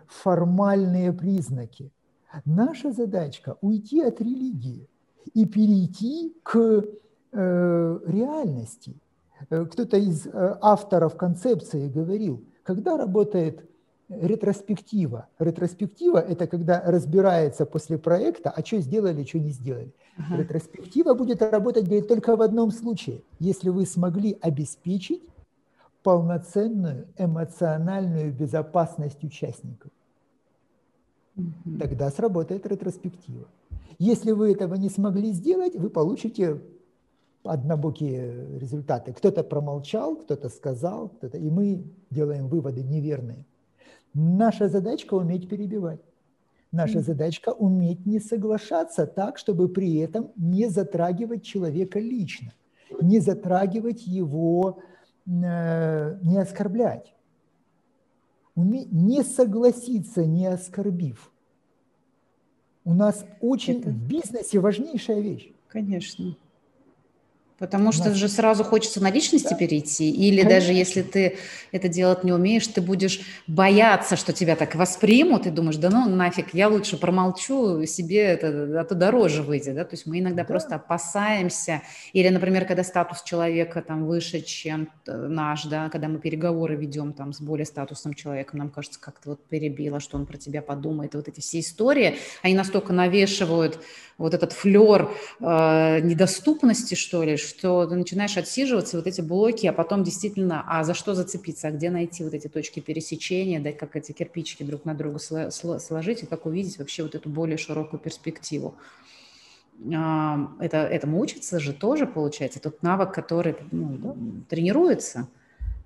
формальные признаки. Наша задачка – уйти от религии и перейти к э, реальности. Э, кто-то из э, авторов концепции говорил – когда работает ретроспектива? Ретроспектива – это когда разбирается после проекта, а что сделали, что не сделали. Ага. Ретроспектива будет работать говорит, только в одном случае, если вы смогли обеспечить полноценную эмоциональную безопасность участников. Тогда сработает ретроспектива. Если вы этого не смогли сделать, вы получите однобокие результаты. Кто-то промолчал, кто-то сказал, кто-то, и мы делаем выводы неверные. Наша задачка уметь перебивать. Наша mm. задачка уметь не соглашаться так, чтобы при этом не затрагивать человека лично, не затрагивать его, э, не оскорблять. Уметь не согласиться, не оскорбив. У нас очень Это... в бизнесе важнейшая вещь. Конечно. Потому что же сразу хочется на личности да. перейти, или Конечно. даже если ты это делать не умеешь, ты будешь бояться, что тебя так воспримут, и думаешь, да ну нафиг, я лучше промолчу, себе это, а то дороже выйдет, да, то есть мы иногда да. просто опасаемся, или, например, когда статус человека там выше, чем наш, да, когда мы переговоры ведем там с более статусным человеком, нам кажется, как-то вот перебило, что он про тебя подумает, вот эти все истории, они настолько навешивают вот этот флер э, недоступности, что ли, что ты начинаешь отсиживаться, вот эти блоки, а потом действительно, а за что зацепиться, а где найти вот эти точки пересечения, да, как эти кирпичики друг на друга сложить, и как увидеть вообще вот эту более широкую перспективу. А, это, этому учится же тоже, получается, тот навык, который ну, тренируется –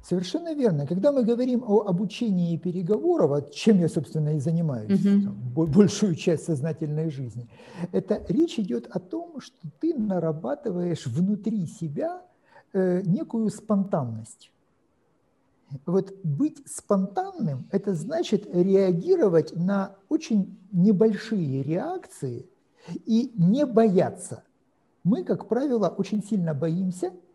Совершенно верно. Когда мы говорим о обучении переговоров, чем я, собственно, и занимаюсь угу. там, большую часть сознательной жизни, это речь идет о том, что ты нарабатываешь внутри себя э, некую спонтанность. Вот быть спонтанным – это значит реагировать на очень небольшие реакции и не бояться. Мы, как правило, очень сильно боимся –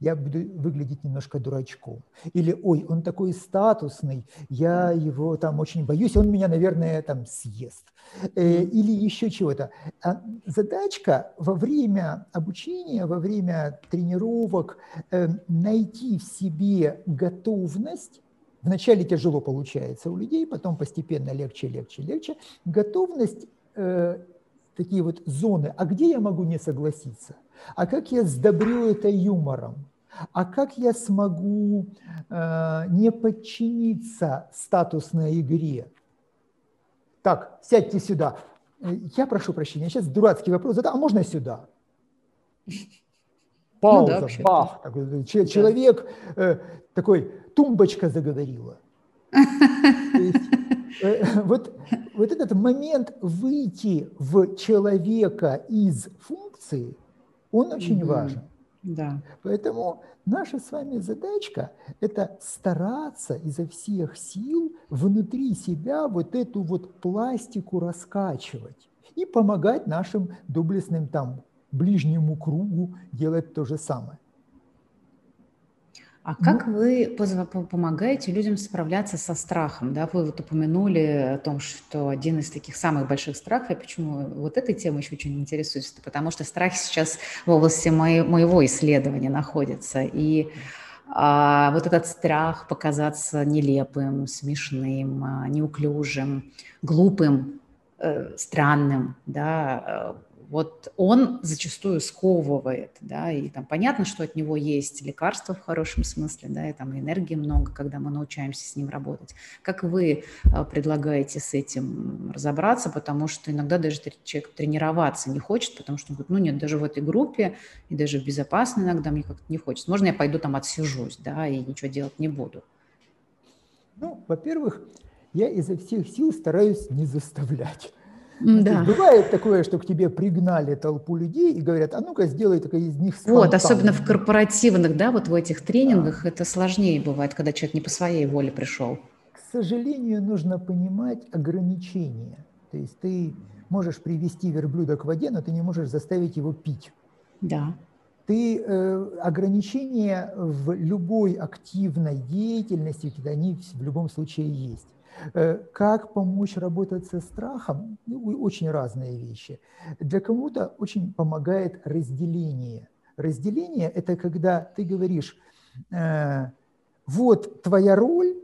я буду выглядеть немножко дурачком. Или, ой, он такой статусный, я его там очень боюсь, он меня, наверное, там съест. Э, или еще чего-то. А задачка во время обучения, во время тренировок э, найти в себе готовность Вначале тяжело получается у людей, потом постепенно легче, легче, легче. Готовность, э, такие вот зоны, а где я могу не согласиться? А как я сдобрю это юмором? А как я смогу э, не подчиниться статусной игре? Так, сядьте сюда. Я прошу прощения, сейчас дурацкий вопрос задам. А можно сюда? Пауза, (laughs) ну, да, бах. Такой, человек э, такой, тумбочка заговорила. Э, (laughs) вот, вот этот момент выйти в человека из функции – он очень mm-hmm. важен. Да. Поэтому наша с вами задачка – это стараться изо всех сил внутри себя вот эту вот пластику раскачивать и помогать нашим доблестным там ближнему кругу делать то же самое. А как ну, вы помогаете людям справляться со страхом? Да, вы вот упомянули о том, что один из таких самых больших страхов, я почему вот этой темой еще очень интересуюсь, потому что страх сейчас в области моей, моего исследования находится. И а, вот этот страх показаться нелепым, смешным, а, неуклюжим, глупым, э, странным, да, вот он зачастую сковывает, да, и там понятно, что от него есть лекарства в хорошем смысле, да, и там энергии много, когда мы научаемся с ним работать. Как вы а, предлагаете с этим разобраться, потому что иногда даже человек тренироваться не хочет, потому что он говорит, ну нет, даже в этой группе и даже в безопасной иногда мне как-то не хочется. Можно я пойду там отсижусь, да, и ничего делать не буду? Ну, во-первых, я изо всех сил стараюсь не заставлять. Да. Бывает такое, что к тебе пригнали толпу людей и говорят, а ну-ка сделай такой из них спонтанно. Вот, особенно в корпоративных, да, вот в этих тренингах да. это сложнее бывает, когда человек не по своей воле пришел. К сожалению, нужно понимать ограничения. То есть ты можешь привести верблюда к воде, но ты не можешь заставить его пить. Да. Ты э, ограничения в любой активной деятельности, они в любом случае есть. Э, как помочь работать со страхом? Ну, очень разные вещи. Для кому-то очень помогает разделение. Разделение – это когда ты говоришь, э, вот твоя роль,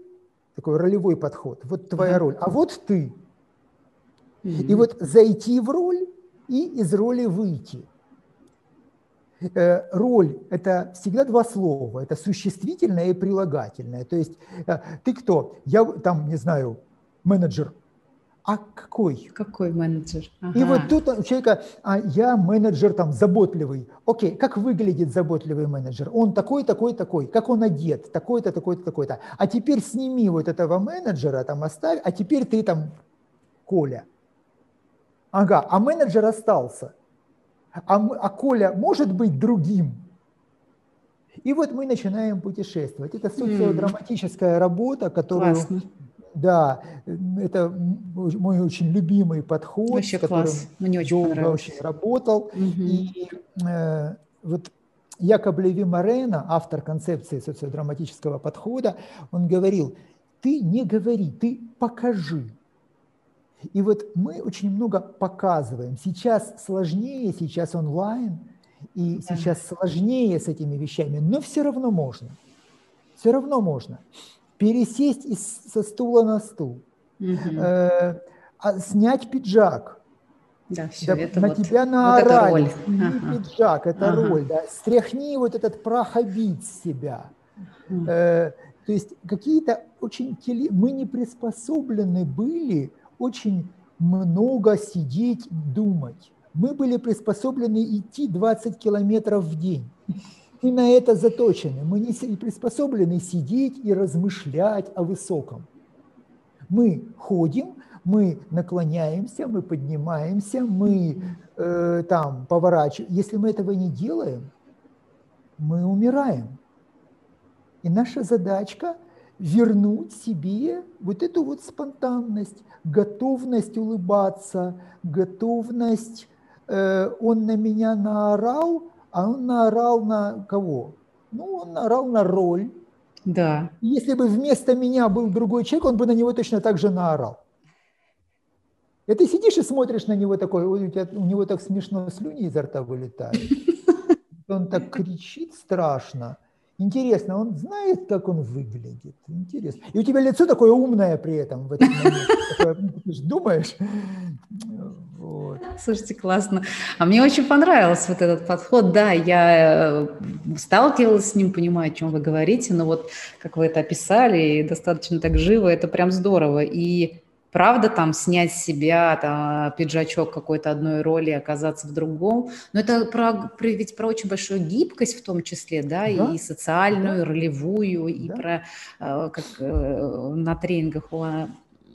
такой ролевой подход, вот твоя роль, а вот ты. И вот зайти в роль и из роли выйти. Э, роль – это всегда два слова, это существительное и прилагательное. То есть э, ты кто? Я там, не знаю, менеджер. А какой? Какой менеджер? Ага. И вот тут у человека, а я менеджер там заботливый. Окей, как выглядит заботливый менеджер? Он такой, такой, такой. Как он одет? Такой-то, такой-то, такой-то. А теперь сними вот этого менеджера, там оставь, а теперь ты там Коля. Ага, а менеджер остался а, а Коля может быть другим? И вот мы начинаем путешествовать. Это социодраматическая работа, которую Классно. Да, это мой очень любимый подход, Вообще с класс. Мне очень долго очень работал. Угу. И э, вот Якоб Леви Морено, автор концепции социодраматического подхода, он говорил, ты не говори, ты покажи. И вот мы очень много показываем. Сейчас сложнее, сейчас онлайн, и да. сейчас сложнее с этими вещами, но все равно можно. Все равно можно. Пересесть из, со стула на стул, угу. э, а, снять пиджак. Да, все, да, это на вот, тебя наорали, вот сними ага. пиджак, это ага. роль, да, стряхни вот этот прах обид с себя. Угу. Э, то есть какие-то очень... Мы не приспособлены были очень много сидеть, думать. Мы были приспособлены идти 20 километров в день. И на это заточены. Мы не приспособлены сидеть и размышлять о высоком. Мы ходим, мы наклоняемся, мы поднимаемся, мы э, там поворачиваем. Если мы этого не делаем, мы умираем. И наша задачка вернуть себе вот эту вот спонтанность, готовность улыбаться, готовность, э, он на меня наорал, а он наорал на кого? Ну, он наорал на роль. Да. Если бы вместо меня был другой человек, он бы на него точно так же наорал. И ты сидишь и смотришь на него такой, у, тебя, у него так смешно слюни изо рта вылетают. (laughs) Он так кричит страшно. Интересно, он знает, как он выглядит? Интересно. И у тебя лицо такое умное при этом в этот момент. Ну, ты же думаешь. Слушайте, классно. А мне очень понравился вот этот подход. Да, я э, сталкивалась с ним, понимаю, о чем вы говорите, но вот как вы это описали, и достаточно так живо, это прям здорово. И правда там снять с себя там, пиджачок какой-то одной роли, оказаться в другом. Но это про, про, ведь про очень большую гибкость в том числе, да, да. и социальную, да. и ролевую, и да. про, э, как э, на тренингах у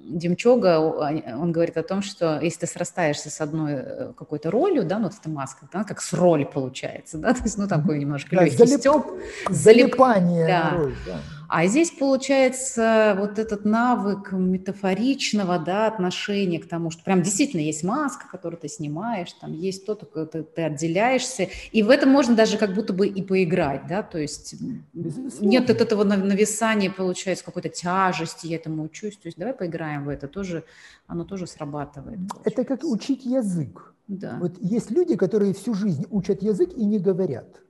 Демчога, он говорит о том, что если ты срастаешься с одной э, какой-то ролью, да, ну, вот эта маска, да, как с роль получается, да, (laughs) то есть, ну, такой немножко да, легкий залип... стёб. Залипание да. роль, да. А здесь получается вот этот навык метафоричного да, отношения к тому, что прям действительно есть маска, которую ты снимаешь, там есть то, ты, ты отделяешься, и в этом можно даже как будто бы и поиграть, да, то есть нет от этого нависания, получается, какой-то тяжести, я этому учусь, то есть давай поиграем в это, тоже, оно тоже срабатывает. Получается. Это как учить язык. Да. Вот есть люди, которые всю жизнь учат язык и не говорят.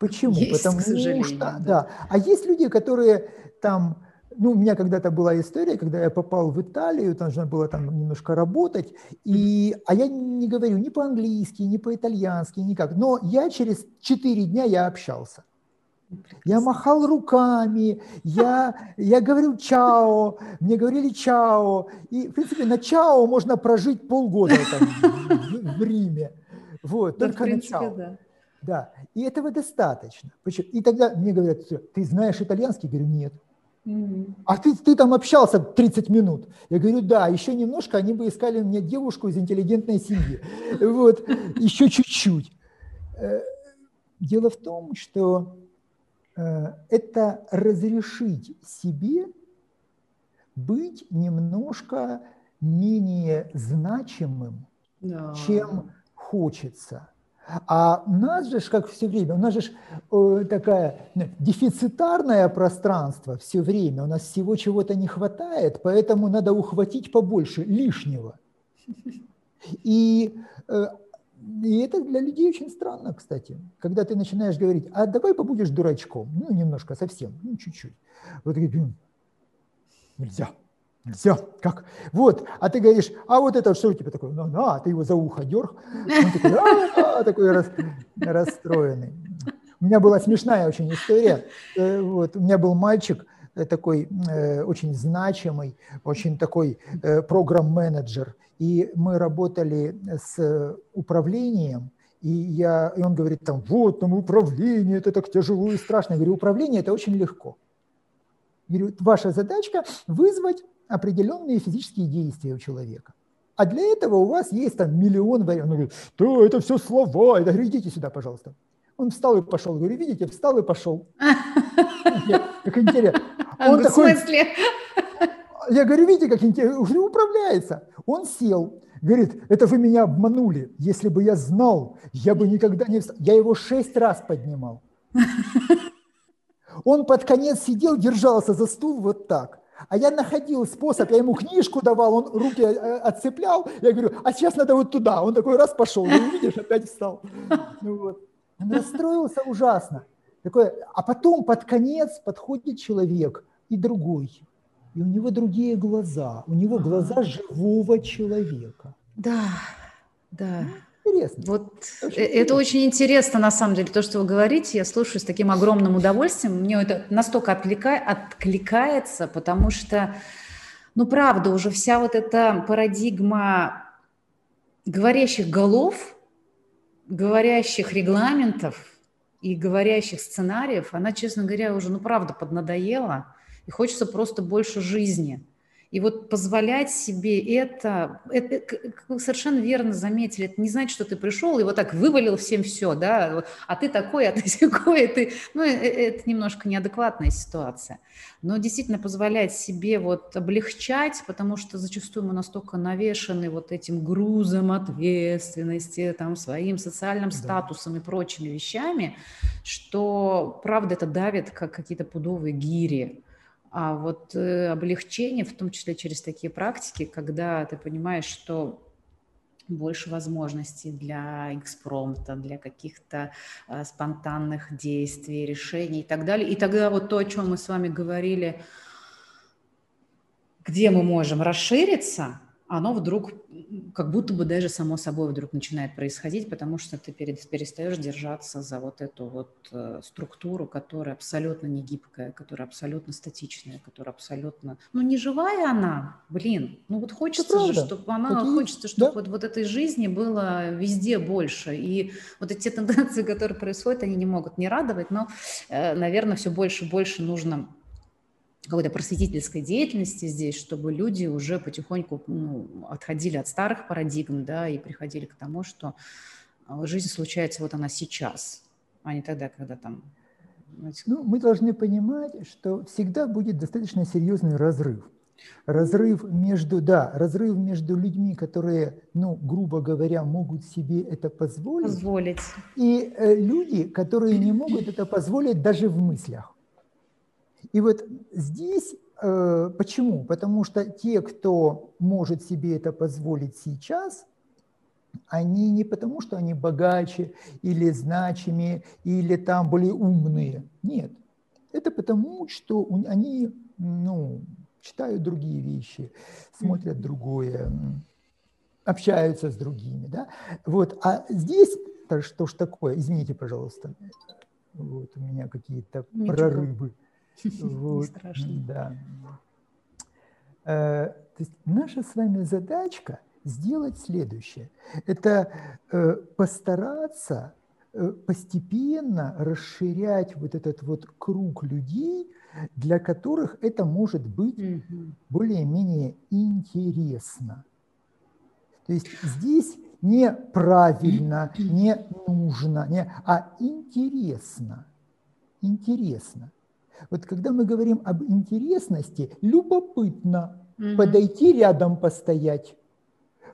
Почему? Есть, Потому к сожалению, что, да. да. А есть люди, которые там, ну, у меня когда-то была история, когда я попал в Италию, там нужно было там немножко работать, и, а я не говорю ни по-английски, ни по-итальянски, никак. Но я через 4 дня я общался. Я махал руками, я, я говорил чао, мне говорили чао. И, в принципе, на чао можно прожить полгода там, в, в Риме. Вот, да, только принципе, на чао. Да. Да, и этого достаточно. И тогда мне говорят, ты знаешь итальянский? Я говорю, нет. А ты, ты там общался 30 минут? Я говорю, да, еще немножко, они бы искали мне девушку из интеллигентной семьи. (laughs) Вот, еще чуть-чуть. Э, дело в том, что э, это разрешить себе быть немножко менее значимым, да. чем хочется. А у нас же, как все время, у нас же э, такая ну, дефицитарное пространство все время, у нас всего чего-то не хватает, поэтому надо ухватить побольше лишнего. И, э, и это для людей очень странно, кстати, когда ты начинаешь говорить, а давай побудешь дурачком, ну немножко, совсем, ну чуть-чуть. Вот нельзя, все, как? Вот, а ты говоришь, а вот это что у тебя такое? Ну, ну, а ты его за ухо дерг. Он такой, а, такой рас, расстроенный. У меня была смешная очень история. Э, вот, у меня был мальчик э, такой э, очень значимый, очень такой э, программ-менеджер. И мы работали с управлением, и, я, и он говорит там, вот там управление, это так тяжело и страшно. Я говорю, управление – это очень легко. Я говорю, ваша задачка вызвать определенные физические действия у человека. А для этого у вас есть там миллион вариантов. Он говорит, да, это все слова. Я говорю, идите сюда, пожалуйста. Он встал и пошел. Я говорю, видите, встал и пошел. Как интересно. Он в смысле? я говорю, видите, как интересно, уже управляется. Он сел, говорит, это вы меня обманули. Если бы я знал, я бы никогда не встал. Я его шесть раз поднимал. Он под конец сидел, держался за стул вот так. А я находил способ, я ему книжку давал, он руки э, отцеплял. Я говорю, а сейчас надо вот туда. Он такой раз пошел, ну, видишь, опять встал. Ну, вот. Он расстроился ужасно. Такое, а потом под конец подходит человек и другой. И у него другие глаза. У него глаза живого человека. Да, да. Интересно. Вот очень это интересно. очень интересно, на самом деле, то, что вы говорите. Я слушаю с таким огромным удовольствием. Мне это настолько отклика... откликается, потому что, ну, правда, уже вся вот эта парадигма говорящих голов, говорящих регламентов и говорящих сценариев, она, честно говоря, уже, ну, правда, поднадоела. И хочется просто больше жизни – и вот позволять себе это, это, как вы совершенно верно заметили, это не значит, что ты пришел и вот так вывалил всем все, да, а ты такой, а ты (laughs) такой, ты, ну, э, э, это немножко неадекватная ситуация. Но действительно позволять себе вот облегчать, потому что зачастую мы настолько навешаны вот этим грузом ответственности, там, своим социальным статусом да. и прочими вещами, что, правда, это давит, как какие-то пудовые гири. А вот э, облегчение, в том числе через такие практики, когда ты понимаешь, что больше возможностей для экспромта, для каких-то э, спонтанных действий, решений и так далее. И тогда вот то, о чем мы с вами говорили, где мы можем расшириться, оно вдруг как будто бы даже само собой вдруг начинает происходить, потому что ты перестаешь держаться за вот эту вот э, структуру, которая абсолютно не гибкая, которая абсолютно статичная, которая абсолютно, ну не живая она, блин, ну вот хочется же, чтобы она, Такие, хочется, чтобы да? вот, вот этой жизни было везде больше, и вот эти (laughs) тенденции, которые происходят, они не могут не радовать, но, э, наверное, все больше и больше нужно какой-то просветительской деятельности здесь, чтобы люди уже потихоньку ну, отходили от старых парадигм, да, и приходили к тому, что а, жизнь случается вот она сейчас, а не тогда, когда там... Ну, мы должны понимать, что всегда будет достаточно серьезный разрыв. Разрыв между, да, разрыв между людьми, которые, ну, грубо говоря, могут себе это позволить, позволить. и э, люди, которые не могут это позволить даже в мыслях. И вот здесь э, почему? Потому что те, кто может себе это позволить сейчас, они не потому, что они богаче или значимее, или там более умные. Нет. Это потому, что они ну, читают другие вещи, смотрят другое, общаются с другими. Да? Вот. А здесь, что ж такое, извините, пожалуйста, вот у меня какие-то прорывы. (laughs) Вот, страшно. Да. Э, то есть наша с вами задачка сделать следующее. Это э, постараться э, постепенно расширять вот этот вот круг людей, для которых это может быть угу. более-менее интересно. То есть здесь не правильно, не нужно, не, а интересно. Интересно. Вот когда мы говорим об интересности, любопытно угу. подойти рядом, постоять,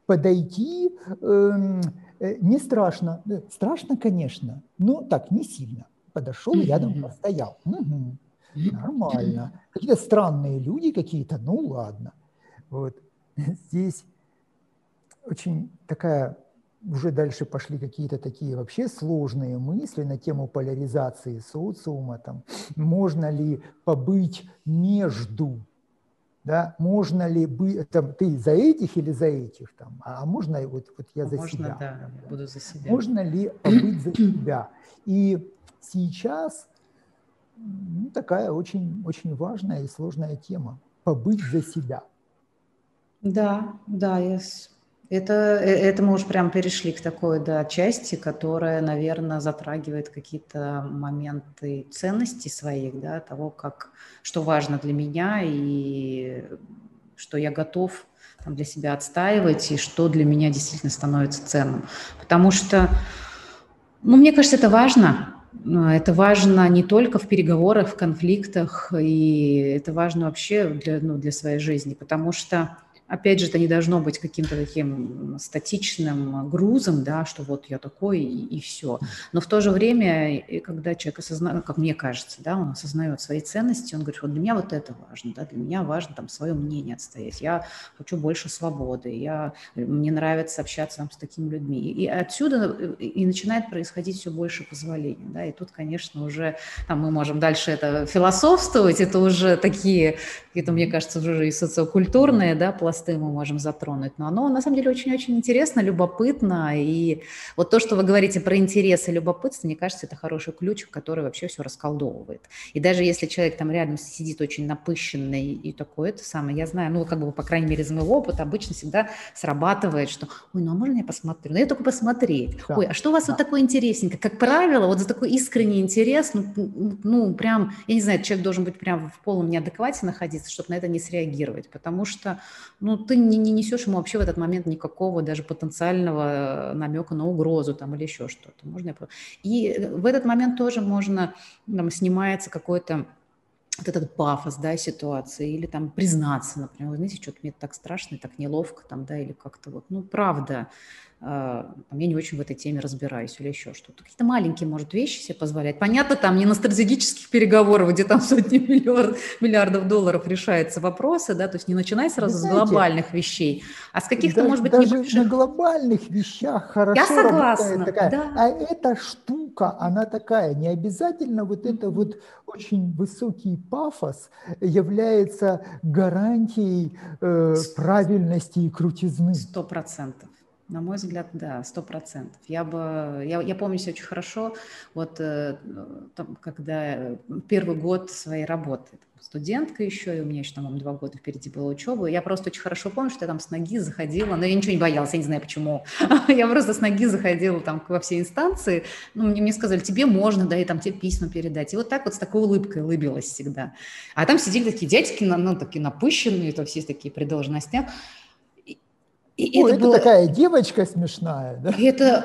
подойти эм, э, не страшно, э, страшно, конечно, но так не сильно. Подошел рядом, постоял. Угу. Нормально. (laughs) Какие-то странные люди какие-то, ну ладно. Вот (laughs) здесь очень такая уже дальше пошли какие-то такие вообще сложные мысли на тему поляризации социума, там, (sniffs) можно ли побыть между, да, можно ли быть, там, ты за этих или за этих, там, а можно вот, вот я за можно, себя. да, буду за себя. Можно ли побыть за себя? И сейчас ну, такая очень, очень важная и сложная тема – побыть за себя. Да, да, я это, э, это мы уж прям перешли к такой да, части, которая, наверное, затрагивает какие-то моменты ценностей своих, да, того, как, что важно для меня и что я готов там, для себя отстаивать и что для меня действительно становится ценным. Потому что, ну, мне кажется, это важно. это важно не только в переговорах, в конфликтах, и это важно вообще для, ну, для своей жизни, потому что Опять же, это не должно быть каким-то таким статичным грузом, да, что вот я такой и, и все. Но в то же время, когда человек осознает, как мне кажется, да, он осознает свои ценности, он говорит, вот для меня вот это важно, да, для меня важно там свое мнение отстоять, я хочу больше свободы, я, мне нравится общаться там, с такими людьми. И отсюда и начинает происходить все больше позволения, да, и тут, конечно, уже там мы можем дальше это философствовать, это уже такие, это, мне кажется, уже и социокультурные, да, пласты пласты мы можем затронуть, но оно на самом деле очень-очень интересно, любопытно, и вот то, что вы говорите про интерес и любопытство, мне кажется, это хороший ключ, который вообще все расколдовывает. И даже если человек там рядом сидит очень напыщенный и такой, это самое, я знаю, ну, как бы, по крайней мере, из моего опыта обычно всегда срабатывает, что, ой, ну, а можно я посмотрю? Ну, я только посмотреть. Да. Ой, а что у вас да. вот такое интересненькое? Как правило, вот за такой искренний интерес, ну, ну, прям, я не знаю, человек должен быть прям в полном неадеквате находиться, чтобы на это не среагировать, потому что, ну, ты не, не несешь ему вообще в этот момент никакого даже потенциального намека на угрозу там или еще что-то. Можно и в этот момент тоже можно, там, снимается какой-то вот этот пафос, да, ситуации, или там признаться, например, знаете, что-то мне так страшно, так неловко, там, да, или как-то вот, ну, правда, я не очень в этой теме разбираюсь или еще что-то. Какие-то маленькие, может, вещи себе позволять. Понятно, там не на стратегических переговорах, где там сотни миллиард, миллиардов долларов решаются вопросы, да, то есть не начинай сразу Знаете, с глобальных вещей, а с каких-то, даже, может быть, даже небольших... на глобальных вещах хорошо Я согласна, такая. Да. А эта штука, она такая, не обязательно вот это вот очень высокий пафос является гарантией э, правильности и крутизны. Сто процентов. На мой взгляд, да, сто процентов. Я бы, я, я помню себя очень хорошо, вот э, там, когда первый год своей работы, студентка еще, и у меня еще там два года впереди была учеба, я просто очень хорошо помню, что я там с ноги заходила, но я ничего не боялась, я не знаю почему, (laughs) я просто с ноги заходила там во все инстанции, ну, мне, мне сказали, тебе можно, да, и там тебе письма передать, и вот так вот с такой улыбкой улыбилась всегда. А там сидели такие дядьки, ну, такие напыщенные, то все такие при должностях, и Ой, это, это было... такая девочка смешная, да? Это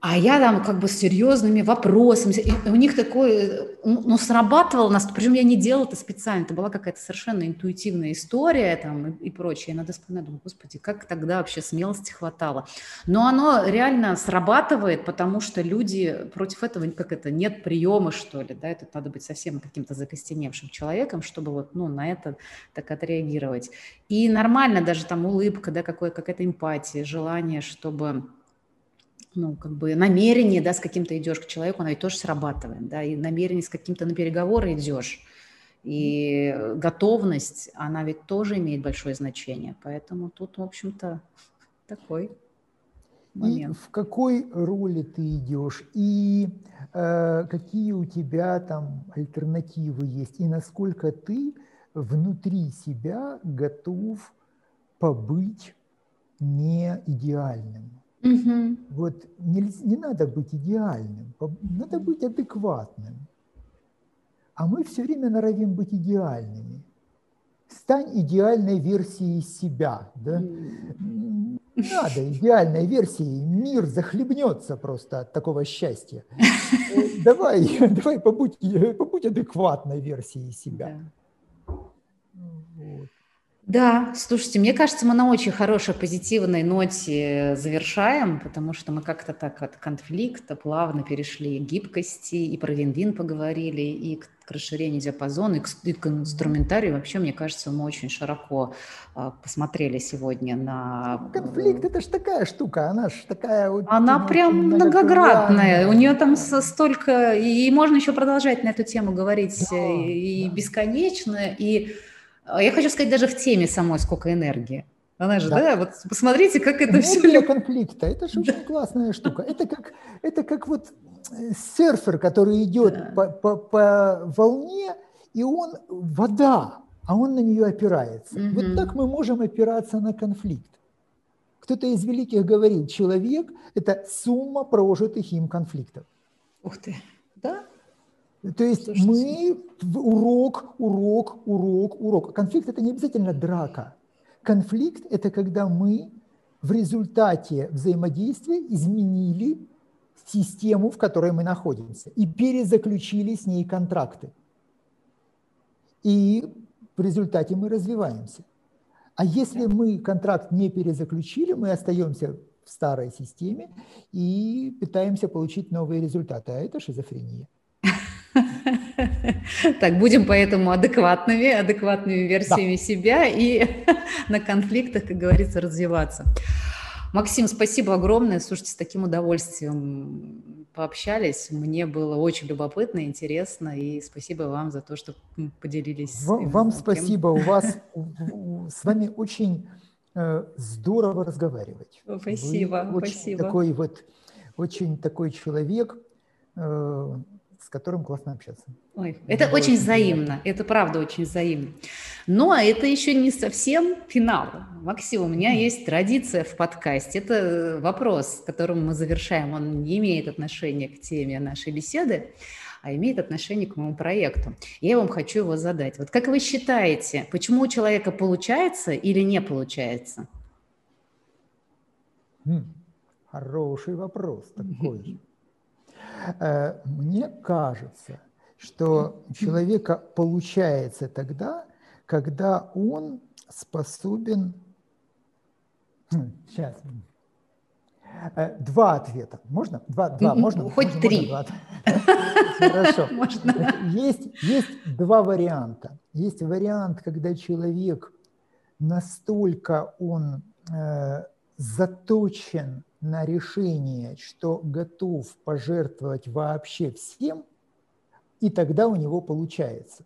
а я там как бы с серьезными вопросами. И у них такое, ну, ну, срабатывало нас, причем я не делала это специально, это была какая-то совершенно интуитивная история там и, и прочее. Я надо вспоминать, думаю, господи, как тогда вообще смелости хватало. Но оно реально срабатывает, потому что люди против этого, как это, нет приема, что ли, да, это надо быть совсем каким-то закостеневшим человеком, чтобы вот, ну, на это так отреагировать. И нормально даже там улыбка, да, какой, какая-то эмпатия, желание, чтобы ну, как бы намерение, да, с каким-то идешь к человеку, оно ведь тоже срабатывает, да, и намерение с каким-то на переговоры идешь, и готовность, она ведь тоже имеет большое значение, поэтому тут, в общем-то, такой момент. И в какой роли ты идешь, и э, какие у тебя там альтернативы есть, и насколько ты внутри себя готов побыть не идеальным. Угу. Вот не, не надо быть идеальным, надо быть адекватным. А мы все время норовим быть идеальными. Стань идеальной версией себя. Да? Надо идеальной версии, мир захлебнется просто от такого счастья. (laughs) Э, давай, (laughs) давай побудь, побудь адекватной версией себя. Да, слушайте, мне кажется, мы на очень хорошей позитивной ноте завершаем, потому что мы как-то так от конфликта плавно перешли к гибкости, и про вин-вин поговорили, и к, к расширению диапазона, и к, и к инструментарию. Вообще, мне кажется, мы очень широко э, посмотрели сегодня на... Конфликт – это же такая штука, она же такая... Она прям многоградная, у нее там столько... И можно еще продолжать на эту тему говорить да, и да. бесконечно, и а я хочу сказать, даже в теме самой сколько энергии. Она же, да, да вот посмотрите, как это все... Энергия конфликта, это же очень классная штука. Это как, это как вот э, серфер, который идет да. по, по, по волне, и он вода, а он на нее опирается. Угу. Вот так мы можем опираться на конфликт. Кто-то из великих говорил, человек – это сумма прожитых им конфликтов. Ух ты, да? То есть Слушайте. мы урок, урок, урок, урок. Конфликт – это не обязательно драка. Конфликт – это когда мы в результате взаимодействия изменили систему, в которой мы находимся, и перезаключили с ней контракты. И в результате мы развиваемся. А если мы контракт не перезаключили, мы остаемся в старой системе и пытаемся получить новые результаты, а это шизофрения. (laughs) Так, будем поэтому адекватными, адекватными версиями да. себя и (laughs) на конфликтах, как говорится, развиваться. Максим, спасибо огромное. Слушайте, с таким удовольствием пообщались. Мне было очень любопытно, интересно, и спасибо вам за то, что поделились. Вам, вам спасибо. У вас (laughs) с вами очень э, здорово разговаривать. Спасибо, Вы очень спасибо. Такой вот очень такой человек. Э, с которым классно общаться. Ой, это Было очень взаимно, приятно. это правда очень взаимно. Но это еще не совсем финал. Максим, у меня есть традиция в подкасте. Это вопрос, которым мы завершаем. Он не имеет отношения к теме нашей беседы, а имеет отношение к моему проекту. Я вам хочу его задать. Вот как вы считаете, почему у человека получается или не получается? Хм, хороший вопрос такой. Э, мне кажется, что человека получается тогда, когда он способен... Сейчас. Хм, э, два ответа. Можно? Два, два. Можно? Хоть можно, три. Можно (laughs) Хорошо. Можно. Есть, есть два варианта. Есть вариант, когда человек настолько он э, заточен на решение, что готов пожертвовать вообще всем, и тогда у него получается.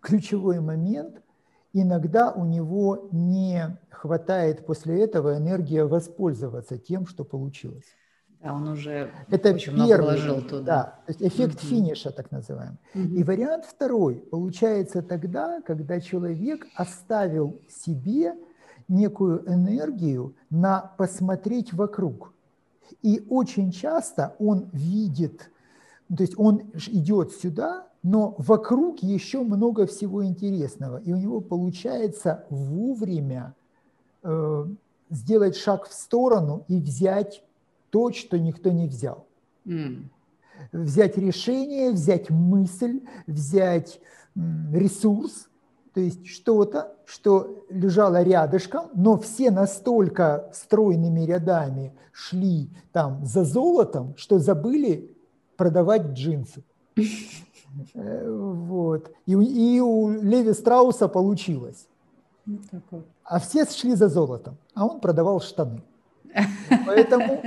Ключевой момент – иногда у него не хватает после этого энергии воспользоваться тем, что получилось. Да, он уже Это очень первый, много вложил туда. Да, то есть эффект mm-hmm. финиша, так называемый. Mm-hmm. И вариант второй получается тогда, когда человек оставил себе некую энергию на посмотреть вокруг. И очень часто он видит, то есть он идет сюда, но вокруг еще много всего интересного. И у него получается вовремя э, сделать шаг в сторону и взять то, что никто не взял. Mm. Взять решение, взять мысль, взять ресурс – то есть что-то, что лежало рядышком, но все настолько стройными рядами шли там за золотом, что забыли продавать джинсы. Э, вот. И, и у Леви Страуса получилось. А все шли за золотом, а он продавал штаны. Поэтому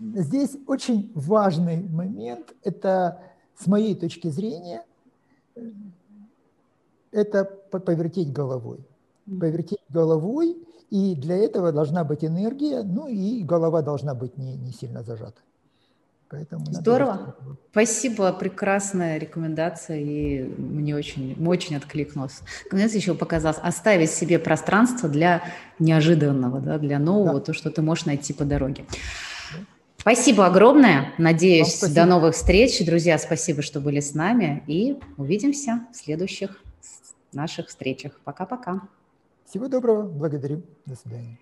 здесь очень важный момент, это с моей точки зрения, это повертеть головой. Повертеть головой, и для этого должна быть энергия, ну и голова должна быть не, не сильно зажата. Поэтому Здорово. Спасибо, прекрасная рекомендация, и мне очень, очень откликнулось. Конец еще показалось оставить себе пространство для неожиданного, да, для нового, да. то, что ты можешь найти по дороге. Спасибо огромное. Надеюсь, до новых встреч. Друзья, спасибо, что были с нами. И увидимся в следующих наших встречах. Пока-пока. Всего доброго. Благодарю. До свидания.